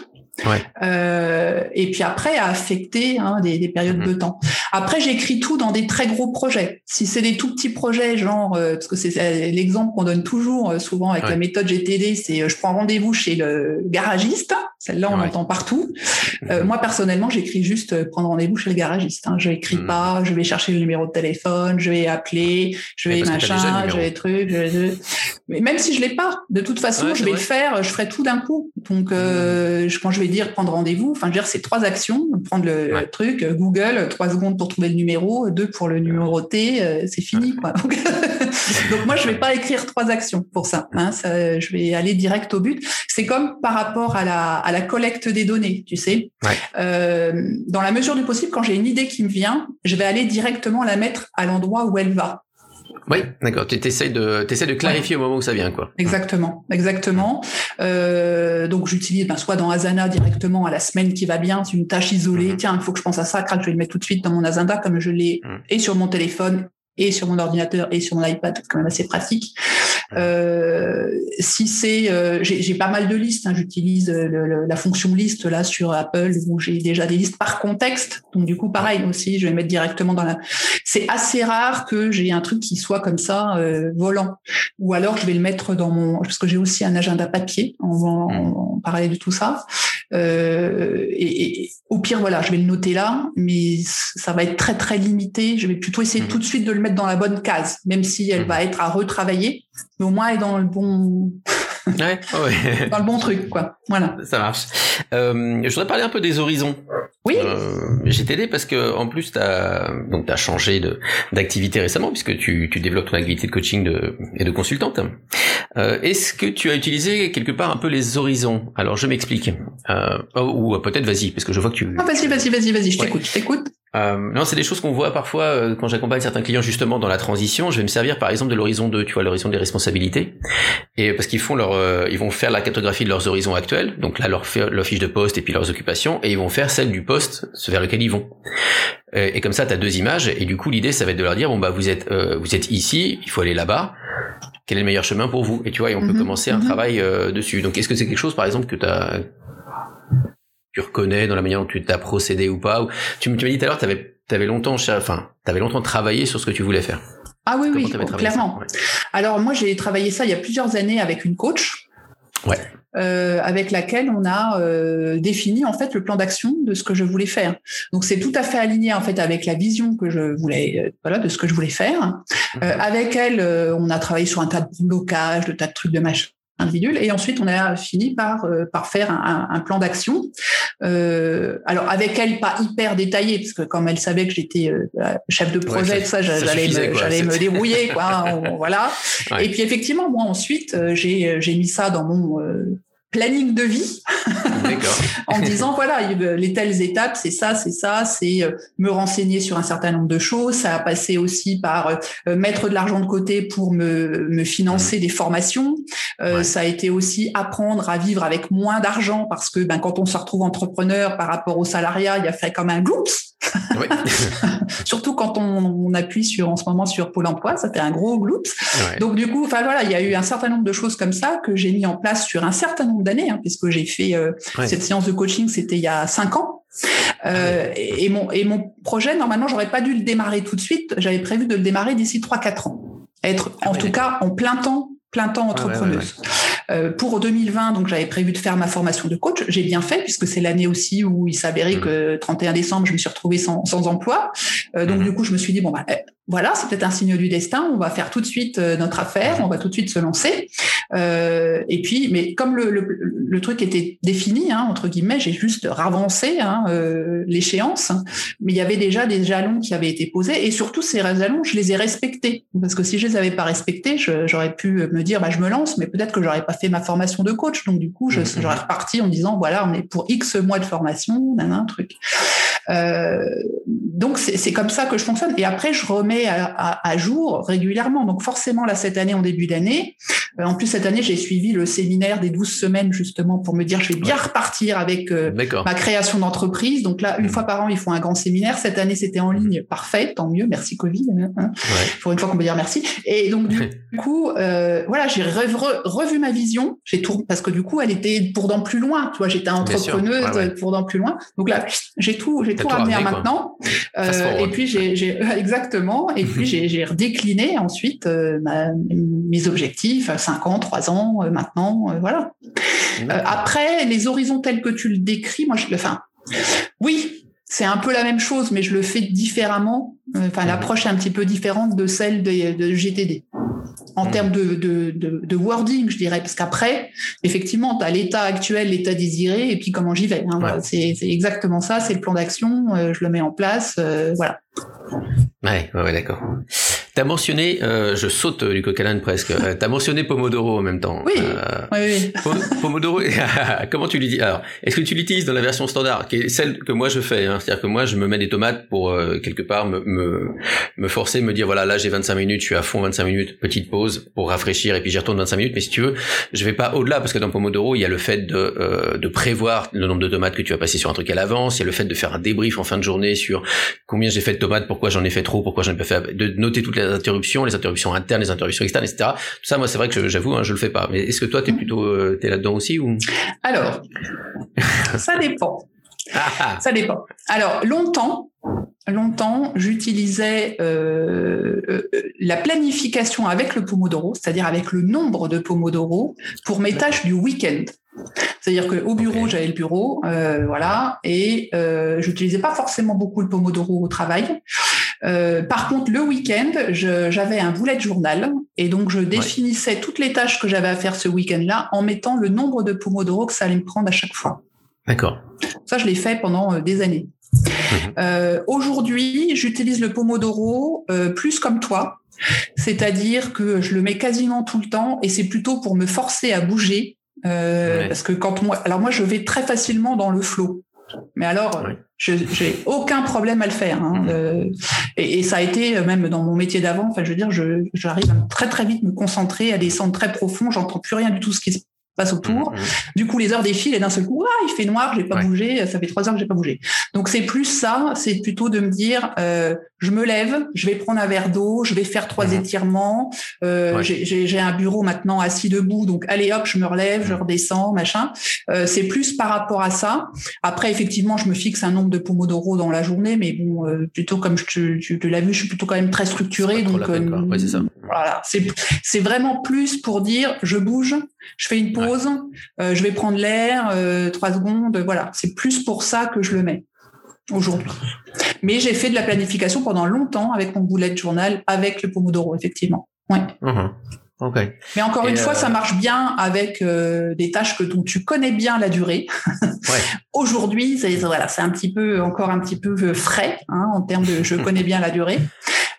Ouais. Euh, et puis après à affecter hein, des, des, périodes de mhm. temps. Après j'écris tout dans des très gros projets. Si c'est des tout petits projets, genre euh, parce que c'est l'exemple qu'on donne toujours euh, souvent avec la méthode GTD, c'est je prends rendez-vous chez le garagiste. Celle-là, on l'entend partout. Euh, moi, personnellement, j'écris juste prendre rendez-vous chez le garagiste. Hein. Je n'écris hmm. pas, je vais chercher le numéro de téléphone, je vais appeler, je vais machin, je vais truc. Mais même si je l'ai pas, de toute façon, je vais le faire, je ferai tout d'un coup. Donc, quand je vais dire prendre rendez-vous, enfin, je veux dire, c'est trois actions. Prendre le, truc, Google, trois secondes pour trouver le numéro, deux pour le numéro T, c'est fini, quoi. Donc, moi, je vais pas écrire trois actions pour ça. Hein. ça je vais aller direct au but. C'est comme par rapport à la à la collecte des données, tu sais. Euh, dans la mesure du possible, quand j'ai une idée qui me vient, je vais aller directement la mettre à l'endroit où elle va. Oui, d'accord. Tu essaies de, de clarifier au moment où ça vient, quoi. Exactement, exactement. Euh, donc j'utilise ben, soit dans Asana directement à la semaine qui va bien, c'est une tâche isolée. Mm-hmm. Tiens, il faut que je pense à ça, crac, je vais le mettre tout de suite dans mon agenda comme je l'ai mm. et sur mon téléphone et sur mon ordinateur et sur mon iPad, c'est quand même assez pratique. Euh, si c'est, euh, j'ai pas mal de listes. Hein, J'utilise la fonction liste là sur Apple où j'ai déjà des listes par contexte. Donc du coup, pareil aussi, je vais mettre directement dans la. C'est assez rare que j'ai un truc qui soit comme ça euh, volant. Ou alors je vais le mettre dans mon parce que j'ai aussi un agenda papier. On va en, parler de tout ça. Euh, et, et, au pire, voilà, je vais le noter là, mais ça va être très très limité. Je vais plutôt essayer mmh. tout de suite de le mettre dans la bonne case, même si elle mmh. va être à retravailler mais au moins elle est dans le bon ouais, ouais. dans le bon truc quoi voilà ça marche euh, je voudrais parler un peu des horizons oui euh, j'ai t'aidé parce que en plus t'as donc t'as changé de d'activité récemment puisque tu, tu développes ton activité de coaching de, et de consultante Euh, Est-ce que tu as utilisé quelque part un peu les horizons? Alors je m'explique. Euh, ou peut-être vas-y, parce que je vois que tu. Ah, vas-y, vas-y, vas-y, vas-y, je t'écoute, je t'écoute. Euh, non, c'est des choses qu'on voit parfois euh, quand j'accompagne certains clients justement dans la transition. Je vais me servir par exemple de l'horizon de, tu vois, l'horizon des responsabilités, et parce qu'ils font leur, euh, ils vont faire la cartographie de leurs horizons actuels. Donc là, leur, leur fiche de poste et puis leurs occupations, et ils vont faire celle du poste vers lequel ils vont. Et, et comme ça, tu as deux images, et du coup, l'idée, ça va être de leur dire bon bah vous êtes, euh, vous êtes ici, il faut aller là-bas. Quel est le meilleur chemin pour vous? Et tu vois, et on peut Mhm, commencer un mhm. travail euh, dessus. Donc, est-ce que c'est quelque chose, par exemple, que tu as tu reconnais dans la manière dont tu t'as procédé ou pas ou- Tu, tu m'as dit tout à l'heure, tu avais, avais longtemps, cher- enfin, t'avais longtemps travaillé sur ce que tu voulais faire. Ah oui, Comment oui, clairement. Ouais. Alors moi, j'ai travaillé ça il y a plusieurs années avec une coach. Ouais. euh, avec laquelle on a euh, défini en fait le plan d'action de ce que je voulais faire. Donc c'est tout à fait aligné en fait avec la vision que je voulais euh, voilà de ce que je voulais faire. Euh, avec elle, on a travaillé sur un tas de blocages, de tas de trucs de machin et ensuite on a fini par euh, par faire un, un plan d'action. Euh, alors avec elle pas hyper détaillé parce que comme elle savait que j'étais euh, chef de projet Ouais, tout ça- j'allais me, quoi. j'allais me débrouiller quoi. on- voilà. Ouais. Et puis effectivement, moi ensuite, euh, j'ai j'ai mis ça dans mon euh, planning de vie en disant voilà il- les telles étapes, c'est ça, c'est ça, c'est euh, me renseigner sur un certain nombre de choses. Ça a passé aussi par euh, mettre de l'argent de côté pour me, me financer des formations. Euh, Ouais. Ça a été aussi apprendre à vivre avec moins d'argent parce que ben, quand on se retrouve entrepreneur par rapport au salariat, il y a fait comme un gloops. Oui. Surtout quand on, on appuie sur en ce moment sur Pôle Emploi, ça fait un gros gloops. Ouais. Donc du coup, enfin voilà, il y a eu un certain nombre de choses comme ça que j'ai mis en place sur un certain nombre d'années, hein, puisque j'ai fait euh, Ouais. cette séance de coaching, c'était il y a cinq ans. Euh, et, et mon et mon projet, normalement, j'aurais pas dû le démarrer tout de suite. J'avais prévu de le démarrer d'ici trois quatre ans, être Ah en ouais, tout cas en plein temps, plein temps ouais, entrepreneuse. Euh, pour 2020, donc j'avais prévu de faire ma formation de coach. J'ai bien fait puisque c'est l'année aussi où il s'avérait Mhm. que 31 décembre, je me suis retrouvée sans, sans emploi. Euh, donc Mhm. du coup, je me suis dit bon bah eh, voilà, c'est peut-être un signe du destin. On va faire tout de suite euh, notre affaire, on va tout de suite se lancer. Euh, et puis, mais comme le, le, le truc était défini hein, entre guillemets, j'ai juste ravancé hein, euh, l'échéance. Mais il y avait déjà des jalons qui avaient été posés et surtout ces jalons, je les ai respectés parce que si je les avais pas respectés, j'aurais pu me dire bah je me lance, mais peut-être que j'aurais pas fait ma formation de coach. Donc du coup, je- j'aurais reparti en disant voilà, on est pour X mois de formation, nan, truc. Euh, donc c'est comme ça que je fonctionne. Et après, je remets à, à- à jour régulièrement. Donc forcément, là, cette année, en début d'année, euh, en plus, cette année, j'ai suivi le séminaire des 12 semaines, justement, pour me dire, je vais bien repartir avec euh, ma création d'entreprise. Donc là, une fois par an, ils font un grand séminaire. Cette année, c'était en ligne. Parfait, tant mieux. Merci Covid. hein, hein. Ouais. Pour une fois qu'on peut dire merci. Et donc, du coup, euh, voilà, j'ai re- re- revu ma vision. J'ai tout, parce que du coup, elle était pour dans plus loin. Tu vois, j'étais entrepreneuse Ouais, pour dans plus loin. Donc là, j'ai tout, j'ai tout ramené à maintenant. Euh, et puis j'ai, exactement. Et puis j'ai, redécliné ensuite euh, ma- mes objectifs, 5 ans, 3 ans, euh, maintenant, euh, voilà. Euh, après, les horizons tels que tu le décris, moi, je le, enfin, oui, c'est un peu la même chose, mais je le fais différemment. Euh, Enfin, l'approche est un petit peu différente de celle de, de GTD. En termes de, de, de, de wording, je dirais, parce qu'après, effectivement, tu as l'état actuel, l'état désiré, et puis comment j'y vais. hein, c'est, c'est exactement ça, c'est le plan d'action, euh, je le mets en place, euh, voilà. Ouais, ouais, ouais, d'accord. T'as mentionné, euh, je saute du coq presque. Euh, T'as mentionné Pomodoro en même temps. Oui. Euh, Oui, oui. Po- Pomodoro, comment tu l'utilises? Alors, est-ce que tu l'utilises dans la version standard, qui est celle que moi je fais hein? C'est-à-dire que moi je me mets des tomates pour euh, quelque part me, me me forcer, me dire voilà là j'ai 25 minutes, je suis à fond 25 minutes, petite pause pour rafraîchir et puis j'y retourne 25 minutes. Mais si tu veux, je vais pas au-delà parce que dans Pomodoro il y a le fait de euh, de prévoir le nombre de tomates que tu vas passer sur un truc à l'avance, il y a le fait de faire un débrief en fin de journée sur combien j'ai fait de tomates, pourquoi j'en ai fait trop, pourquoi j'en ai pas fait, de noter toutes les interruptions, les interruptions internes, les interruptions externes, etc. Tout ça, moi, c'est vrai que j'avoue, hein, je le fais pas. Mais est-ce que toi, t'es plutôt, euh, t'es là-dedans aussi ou? Alors, ça dépend. Ah. Ça dépend. Alors, longtemps, longtemps, j'utilisais euh, euh, la planification avec le Pomodoro, c'est-à-dire avec le nombre de Pomodoro pour mes tâches du week-end. C'est-à-dire qu'au bureau, j'avais le bureau, euh, voilà, et j'utilisais pas forcément beaucoup le Pomodoro au travail. Par contre, le week-end, j'avais un bullet journal et donc je définissais toutes les tâches que j'avais à faire ce week-end-là en mettant le nombre de Pomodoro que ça allait me prendre à chaque fois. D'accord. Ça, je l'ai fait pendant euh, des années. Mhm. Euh, Aujourd'hui, j'utilise le Pomodoro euh, plus comme toi. C'est-à-dire que je le mets quasiment tout le temps et c'est plutôt pour me forcer à bouger. Euh, Parce que quand moi, alors moi, je vais très facilement dans le flot. Mais alors, je j'ai aucun problème à le faire. Hein. Mmh. Euh, et, et, ça a été euh, même dans mon métier d'avant. Enfin, je veux dire, j'arrive à très très vite me concentrer, à descendre très profond. J'entends plus rien du tout ce qui se passe autour. Mmh, mmh. Du coup, les heures défilent et d'un seul coup, ah, il fait noir, j'ai pas bougé, ça fait trois heures que j'ai pas bougé. Donc c'est plus ça, c'est plutôt de me dire, euh, je me lève, je vais prendre un verre d'eau, je vais faire trois mhm. étirements. Euh, J'ai un bureau maintenant assis debout, donc allez hop, je me relève, je mhm. redescends, machin. Euh, c'est plus par rapport à ça. Après, effectivement, je me fixe un nombre de pomodoro dans la journée, mais bon, euh, plutôt comme je te, tu l'as vu, je suis plutôt quand même très structuré, donc euh, ouais, ça. voilà, c'est vraiment plus pour dire, je bouge, je fais une pause, euh, je vais prendre l'air, trois secondes, voilà. C'est plus pour ça que je le mets aujourd'hui. Mais j'ai fait de la planification pendant longtemps avec mon bullet journal, avec le Pomodoro, effectivement. Ouais. Uh-huh. Mais encore une fois, ça euh, marche bien avec euh, des tâches que dont tu connais bien la durée. ouais. Aujourd'hui, c'est voilà, c'est un petit peu encore un petit peu euh, frais hein, en termes de je connais bien la durée.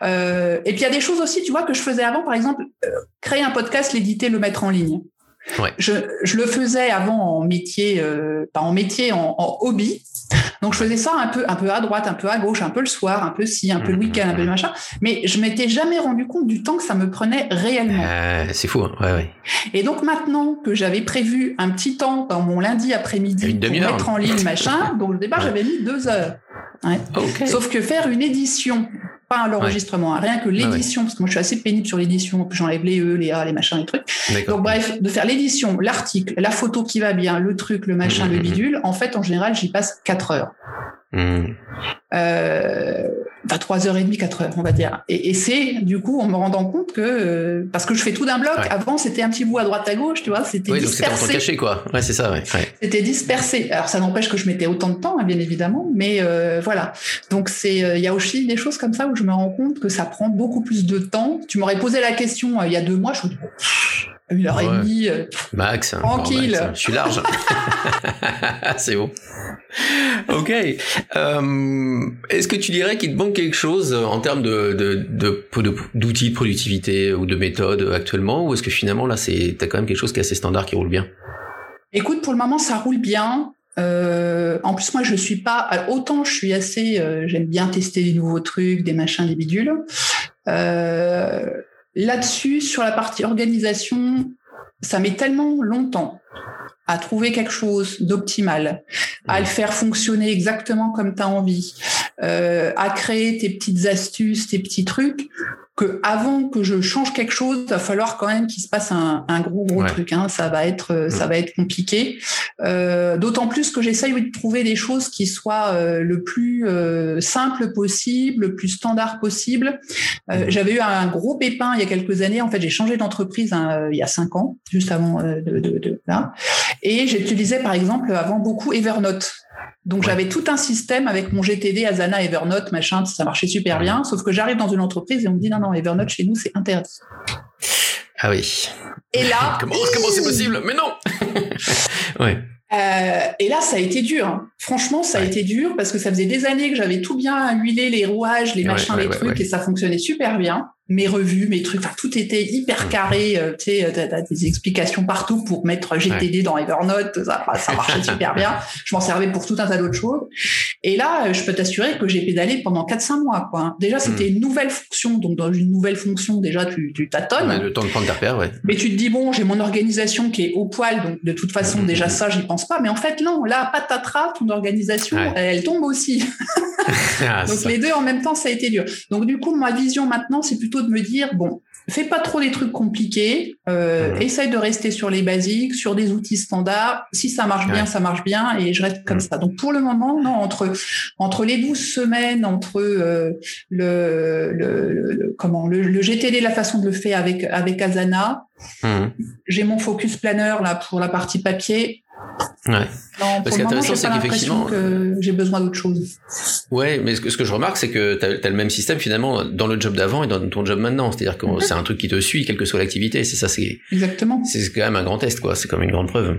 Euh, et puis il y a des choses aussi, tu vois, que je faisais avant, par exemple, créer un podcast, l'éditer, le mettre en ligne. Ouais. Je, je, le faisais avant en métier, pas en métier, en, en hobby. Donc je faisais ça un peu, un peu à droite, un peu à gauche, un peu le soir, un peu ci, un peu le week-end, un peu le machin. Mais je m'étais jamais rendu compte du temps que ça me prenait réellement. Euh, c'est fou, hein ouais, ouais. Et donc maintenant que j'avais prévu un petit temps dans mon lundi après-midi pour mettre en ligne machin, donc au départ j'avais mis deux heures. Ouais. Sauf que faire une édition pas l'enregistrement, hein. rien que l'édition, parce que moi je suis assez pénible sur l'édition, puis j'enlève les E, les A, les machins, les trucs. Donc bref, de faire l'édition, l'article, la photo qui va bien, le truc, le machin, mmh, le mmh, mmh. bidule, en fait en général j'y passe quatre heures. Mmh. Euh, enfin, trois heures et demie, quatre heures, on va dire. Et, et c'est, du coup, en me rendant compte que, euh, parce que je fais tout d'un bloc, avant, c'était un petit bout à droite, à gauche, tu vois, c'était oui, dispersé. donc c'était en caché, quoi. Ouais, c'est ça, ouais. C'était dispersé. Alors, ça n'empêche que je mettais autant de temps, hein, bien évidemment, mais euh, voilà. Donc, c'est, euh, il y a aussi des choses comme ça où je me rends compte que ça prend beaucoup plus de temps. Tu m'aurais posé la question il y a deux mois, je me dis, une heure et demie. Max. Hein, tranquille. Max, hein. je suis large. c'est bon. Ok. Euh, Est-ce que tu dirais qu'il te manque quelque chose en termes de d'outils de, de, de, productivité ou de méthodes actuellement, ou est-ce que finalement là, c'est t'as quand même quelque chose qui est assez standard qui roule bien? Écoute, pour le moment, ça roule bien. Euh, en plus, moi, je suis pas autant. Je suis assez. Euh, J'aime bien tester des nouveaux trucs, des machins, des bidules. Euh, Là-dessus, sur la partie organisation, ça met tellement longtemps à trouver quelque chose d'optimal, à le faire fonctionner exactement comme tu as envie, euh, à créer tes petites astuces, tes petits trucs, que avant que je change quelque chose, il va falloir quand même qu'il se passe un, un gros gros truc. Hein. Ça va être euh, ça va être compliqué. Euh, D'autant plus que j'essaye de trouver des choses qui soient euh, le plus euh, simple possible, le plus standard possible. Euh, j'avais eu un gros pépin il y a quelques années. En fait, j'ai changé d'entreprise hein, il y a cinq ans, juste avant de, de, de là, et j'utilisais par exemple avant beaucoup Evernote. Donc j'avais tout un système avec mon GTD, Asana, Evernote, machin, ça marchait super bien. Sauf que j'arrive dans une entreprise et on me dit non non Evernote chez nous c'est interdit. Ah oui. Et là. comment c'est possible? Mais non. ouais. Euh, et là, ça a été dur. Hein. Franchement, ça a été dur parce que ça faisait des années que j'avais tout bien huilé, les rouages, les machins, les trucs, et ça fonctionnait super bien mes revues, mes trucs, enfin tout était hyper mmh. carré. Euh, tu sais, t'as, des explications partout pour mettre GTD dans Evernote, ça, ça marchait super bien. Je m'en servais pour tout un tas d'autres choses. Et là, euh, je peux t'assurer que j'ai pédalé pendant 4-5 mois. Quoi. Déjà, c'était mmh. une nouvelle fonction, donc dans une nouvelle fonction, déjà tu, tu tâtonnes. le temps de prendre tes repères, ouais. Mais tu te dis bon, j'ai mon organisation qui est au poil, donc de toute façon mmh, déjà ça, j'y pense pas. Mais en fait non, là, patatras, ton organisation, elle, tombe aussi. Ah, donc les deux en même temps, ça a été dur. Donc du coup, ma vision maintenant, c'est plutôt de me dire bon, fais pas trop des trucs compliqués, euh, essaye de rester sur les basiques, sur des outils standards. Si ça marche bien, ça marche bien, et je reste comme ça. Donc pour le moment, non, entre entre les 12 semaines, entre euh, le, le, comment le, GTD, la façon de le faire avec avec Asana, j'ai mon focus planner là pour la partie papier. Ouais. Non, Parce qu'intéressant, c'est qu'effectivement, que j'ai besoin d'autre chose. Ouais, mais ce que, ce que je remarque, c'est que tu as, le même système finalement dans le job d'avant et dans ton job maintenant. C'est-à-dire que c'est un truc qui te suit, quelle que soit l'activité. C'est ça, c'est exactement. C'est quand même un grand test, quoi. C'est comme une grande preuve.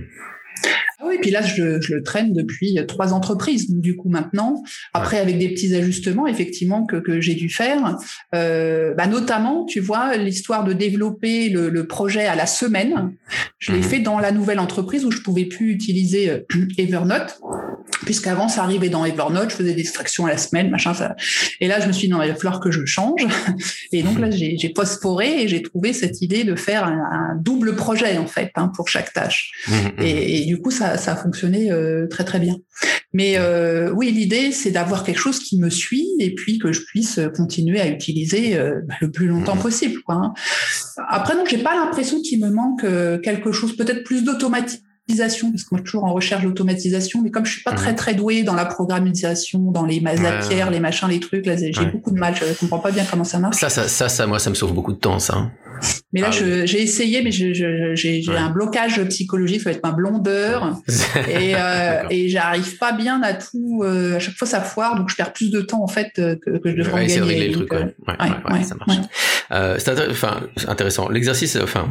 Ah oui, puis là, je, le traîne depuis trois entreprises, du coup, maintenant. Après, avec des petits ajustements, effectivement, que, que j'ai dû faire. Euh, bah, notamment, tu vois, l'histoire de développer le, le, projet à la semaine, je l'ai mhm. fait dans la nouvelle entreprise où je pouvais plus utiliser euh, Evernote puisqu'avant ça arrivait dans Evernote, je faisais des extractions à la semaine, machin. Ça... Et là, je me suis dit non, il va falloir que je change. Et donc là, j'ai phosphoré et j'ai trouvé cette idée de faire un, double projet en fait hein, pour chaque tâche. Mmh, mmh. Et, du coup, ça, ça a fonctionné euh, très très bien. Mais euh, oui, l'idée c'est d'avoir quelque chose qui me suit et puis que je puisse continuer à utiliser euh, bah, le plus longtemps mmh. possible. Quoi, hein. Après, non, j'ai pas l'impression qu'il me manque quelque chose, peut-être plus d'automatique parce je suis toujours en recherche d'automatisation, mais comme je suis pas très mhm. très douée dans la programmisation, dans les matières, les machins, les trucs, là, j'ai beaucoup de mal. Je comprends pas bien comment ça marche. Ça, ça, ça, ça, moi, ça me sauve beaucoup de temps, ça. Mais là, ah j'ai essayé, mais j'ai un blocage psychologique, ça va être ma blondeur, et, euh, et j'arrive pas bien à tout. Euh, à chaque fois, ça foire, donc je perds plus de temps en fait euh, que, que je devrais ouais, gagner. de régler le truc, ouais. Ouais, ouais, ça marche. Euh, c'est enfin, intéressant. L'exercice, enfin,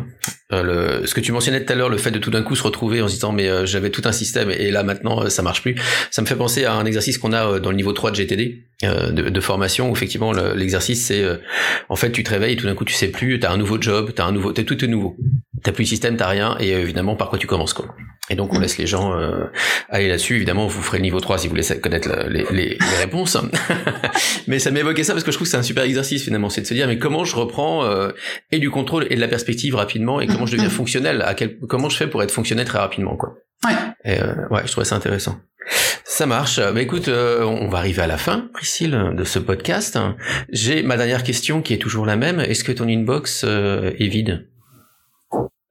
le, ce que tu mentionnais tout à l'heure, le fait de tout d'un coup se retrouver en se disant mais j'avais tout un système et là maintenant ça marche plus, ça me fait penser à un exercice qu'on a dans le niveau 3 de GTD de, de, formation où effectivement l'exercice c'est en fait tu te réveilles et tout d'un coup tu sais plus, tu as un nouveau job, tu as un nouveau, t'es tout est nouveau. T'as plus de système, t'as rien et évidemment par quoi tu commences quoi. Et donc on laisse les gens euh, aller là-dessus. Évidemment, vous ferez le niveau 3 si vous voulez connaître les, les, les, réponses. mais ça m'évoquait ça parce que je trouve que c'est un super exercice finalement, c'est de se dire mais comment je reprends euh, et du contrôle et de la perspective rapidement et comment je deviens fonctionnel, à quel, comment je fais pour être fonctionnel très rapidement quoi? Ouais. Et, euh, ouais, je trouvais ça intéressant. Ça marche. Bah écoute, euh, on va arriver à la fin, Priscille, de ce podcast. J'ai ma dernière question qui est toujours la même. Est-ce que ton inbox euh, est vide?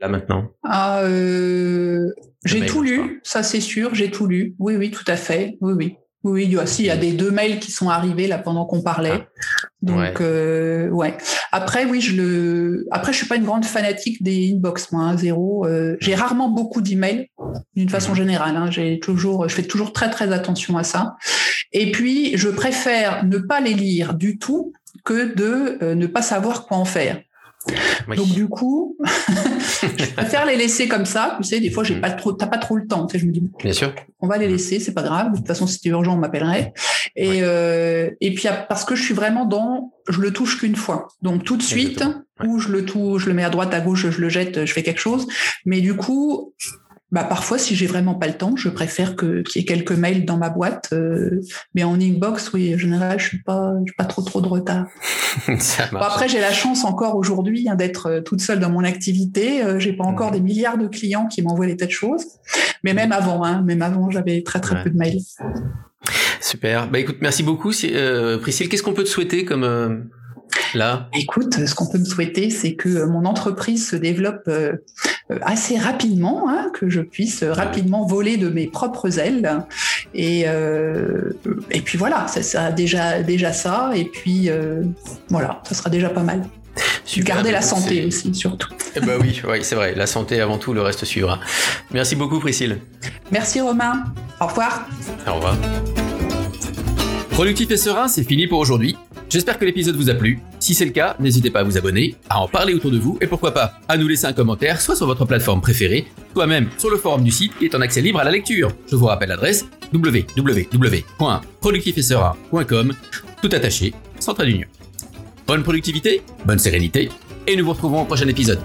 Là maintenant ah, euh, J'ai tout lu, ça c'est sûr, j'ai tout lu. Oui, oui, tout à fait. Oui, oui. Oui, il y a, il y a des deux mails qui sont arrivés là pendant qu'on parlait. Ah. Donc ouais. Euh, ouais. Après oui, je le après je suis pas une grande fanatique des inbox moi, hein, zéro. Euh, j'ai rarement beaucoup d'emails d'une façon mhm. générale. Hein, j'ai toujours, je fais toujours très très attention à ça. Et puis je préfère ne pas les lire du tout que de euh, ne pas savoir quoi en faire. Donc du coup, je préfère les laisser comme ça. Tu sais, des fois, j'ai mm. pas trop, t'as pas trop le temps. Tu sais, je me dis, bien sûr, on va les laisser, c'est pas grave. De toute façon, si c'était urgent, on m'appellerait. Et euh, et puis parce que je suis vraiment dans, je le touche qu'une fois. Donc tout de suite, ou je le touche, je le mets à droite, à gauche, je le jette, je fais quelque chose. Mais du coup, bah parfois si j'ai vraiment pas le temps, je préfère que qu'il y ait quelques mails dans ma boîte. Euh, mais en inbox, oui, en général, je suis pas, je suis pas trop trop de retard. bon, après, j'ai la chance encore aujourd'hui hein, d'être euh, toute seule dans mon activité. Euh, j'ai pas encore mmh. des milliards de clients qui m'envoient des tas de choses. Mais même avant, hein, même avant, j'avais très très peu de mails. Super. Bah écoute, merci beaucoup, euh, Priscille. Qu'est-ce qu'on peut te souhaiter comme euh, là? Écoute, ce qu'on peut me souhaiter, c'est que mon entreprise se développe euh, assez rapidement, hein, que je puisse rapidement voler de mes propres ailes. Et, euh, et puis voilà, ça sera déjà, déjà ça. Et puis euh, voilà, ça sera déjà pas mal. Super, Garder la santé aussi, surtout. Eh ben oui, oui c'est vrai. La santé avant tout, le reste suivra. Merci beaucoup, Priscille. Merci, Romain. Au revoir. Au revoir. Productif et serein, c'est fini pour aujourd'hui. J'espère que l'épisode vous a plu. Si c'est le cas, n'hésitez pas à vous abonner, à en parler autour de vous et pourquoi pas à nous laisser un commentaire soit sur votre plateforme préférée, soit même sur le forum du site qui est en accès libre à la lecture. Je vous rappelle l'adresse www.productifetserein.com tout attaché, sans d'union. Bonne productivité, bonne sérénité et nous vous retrouvons au prochain épisode.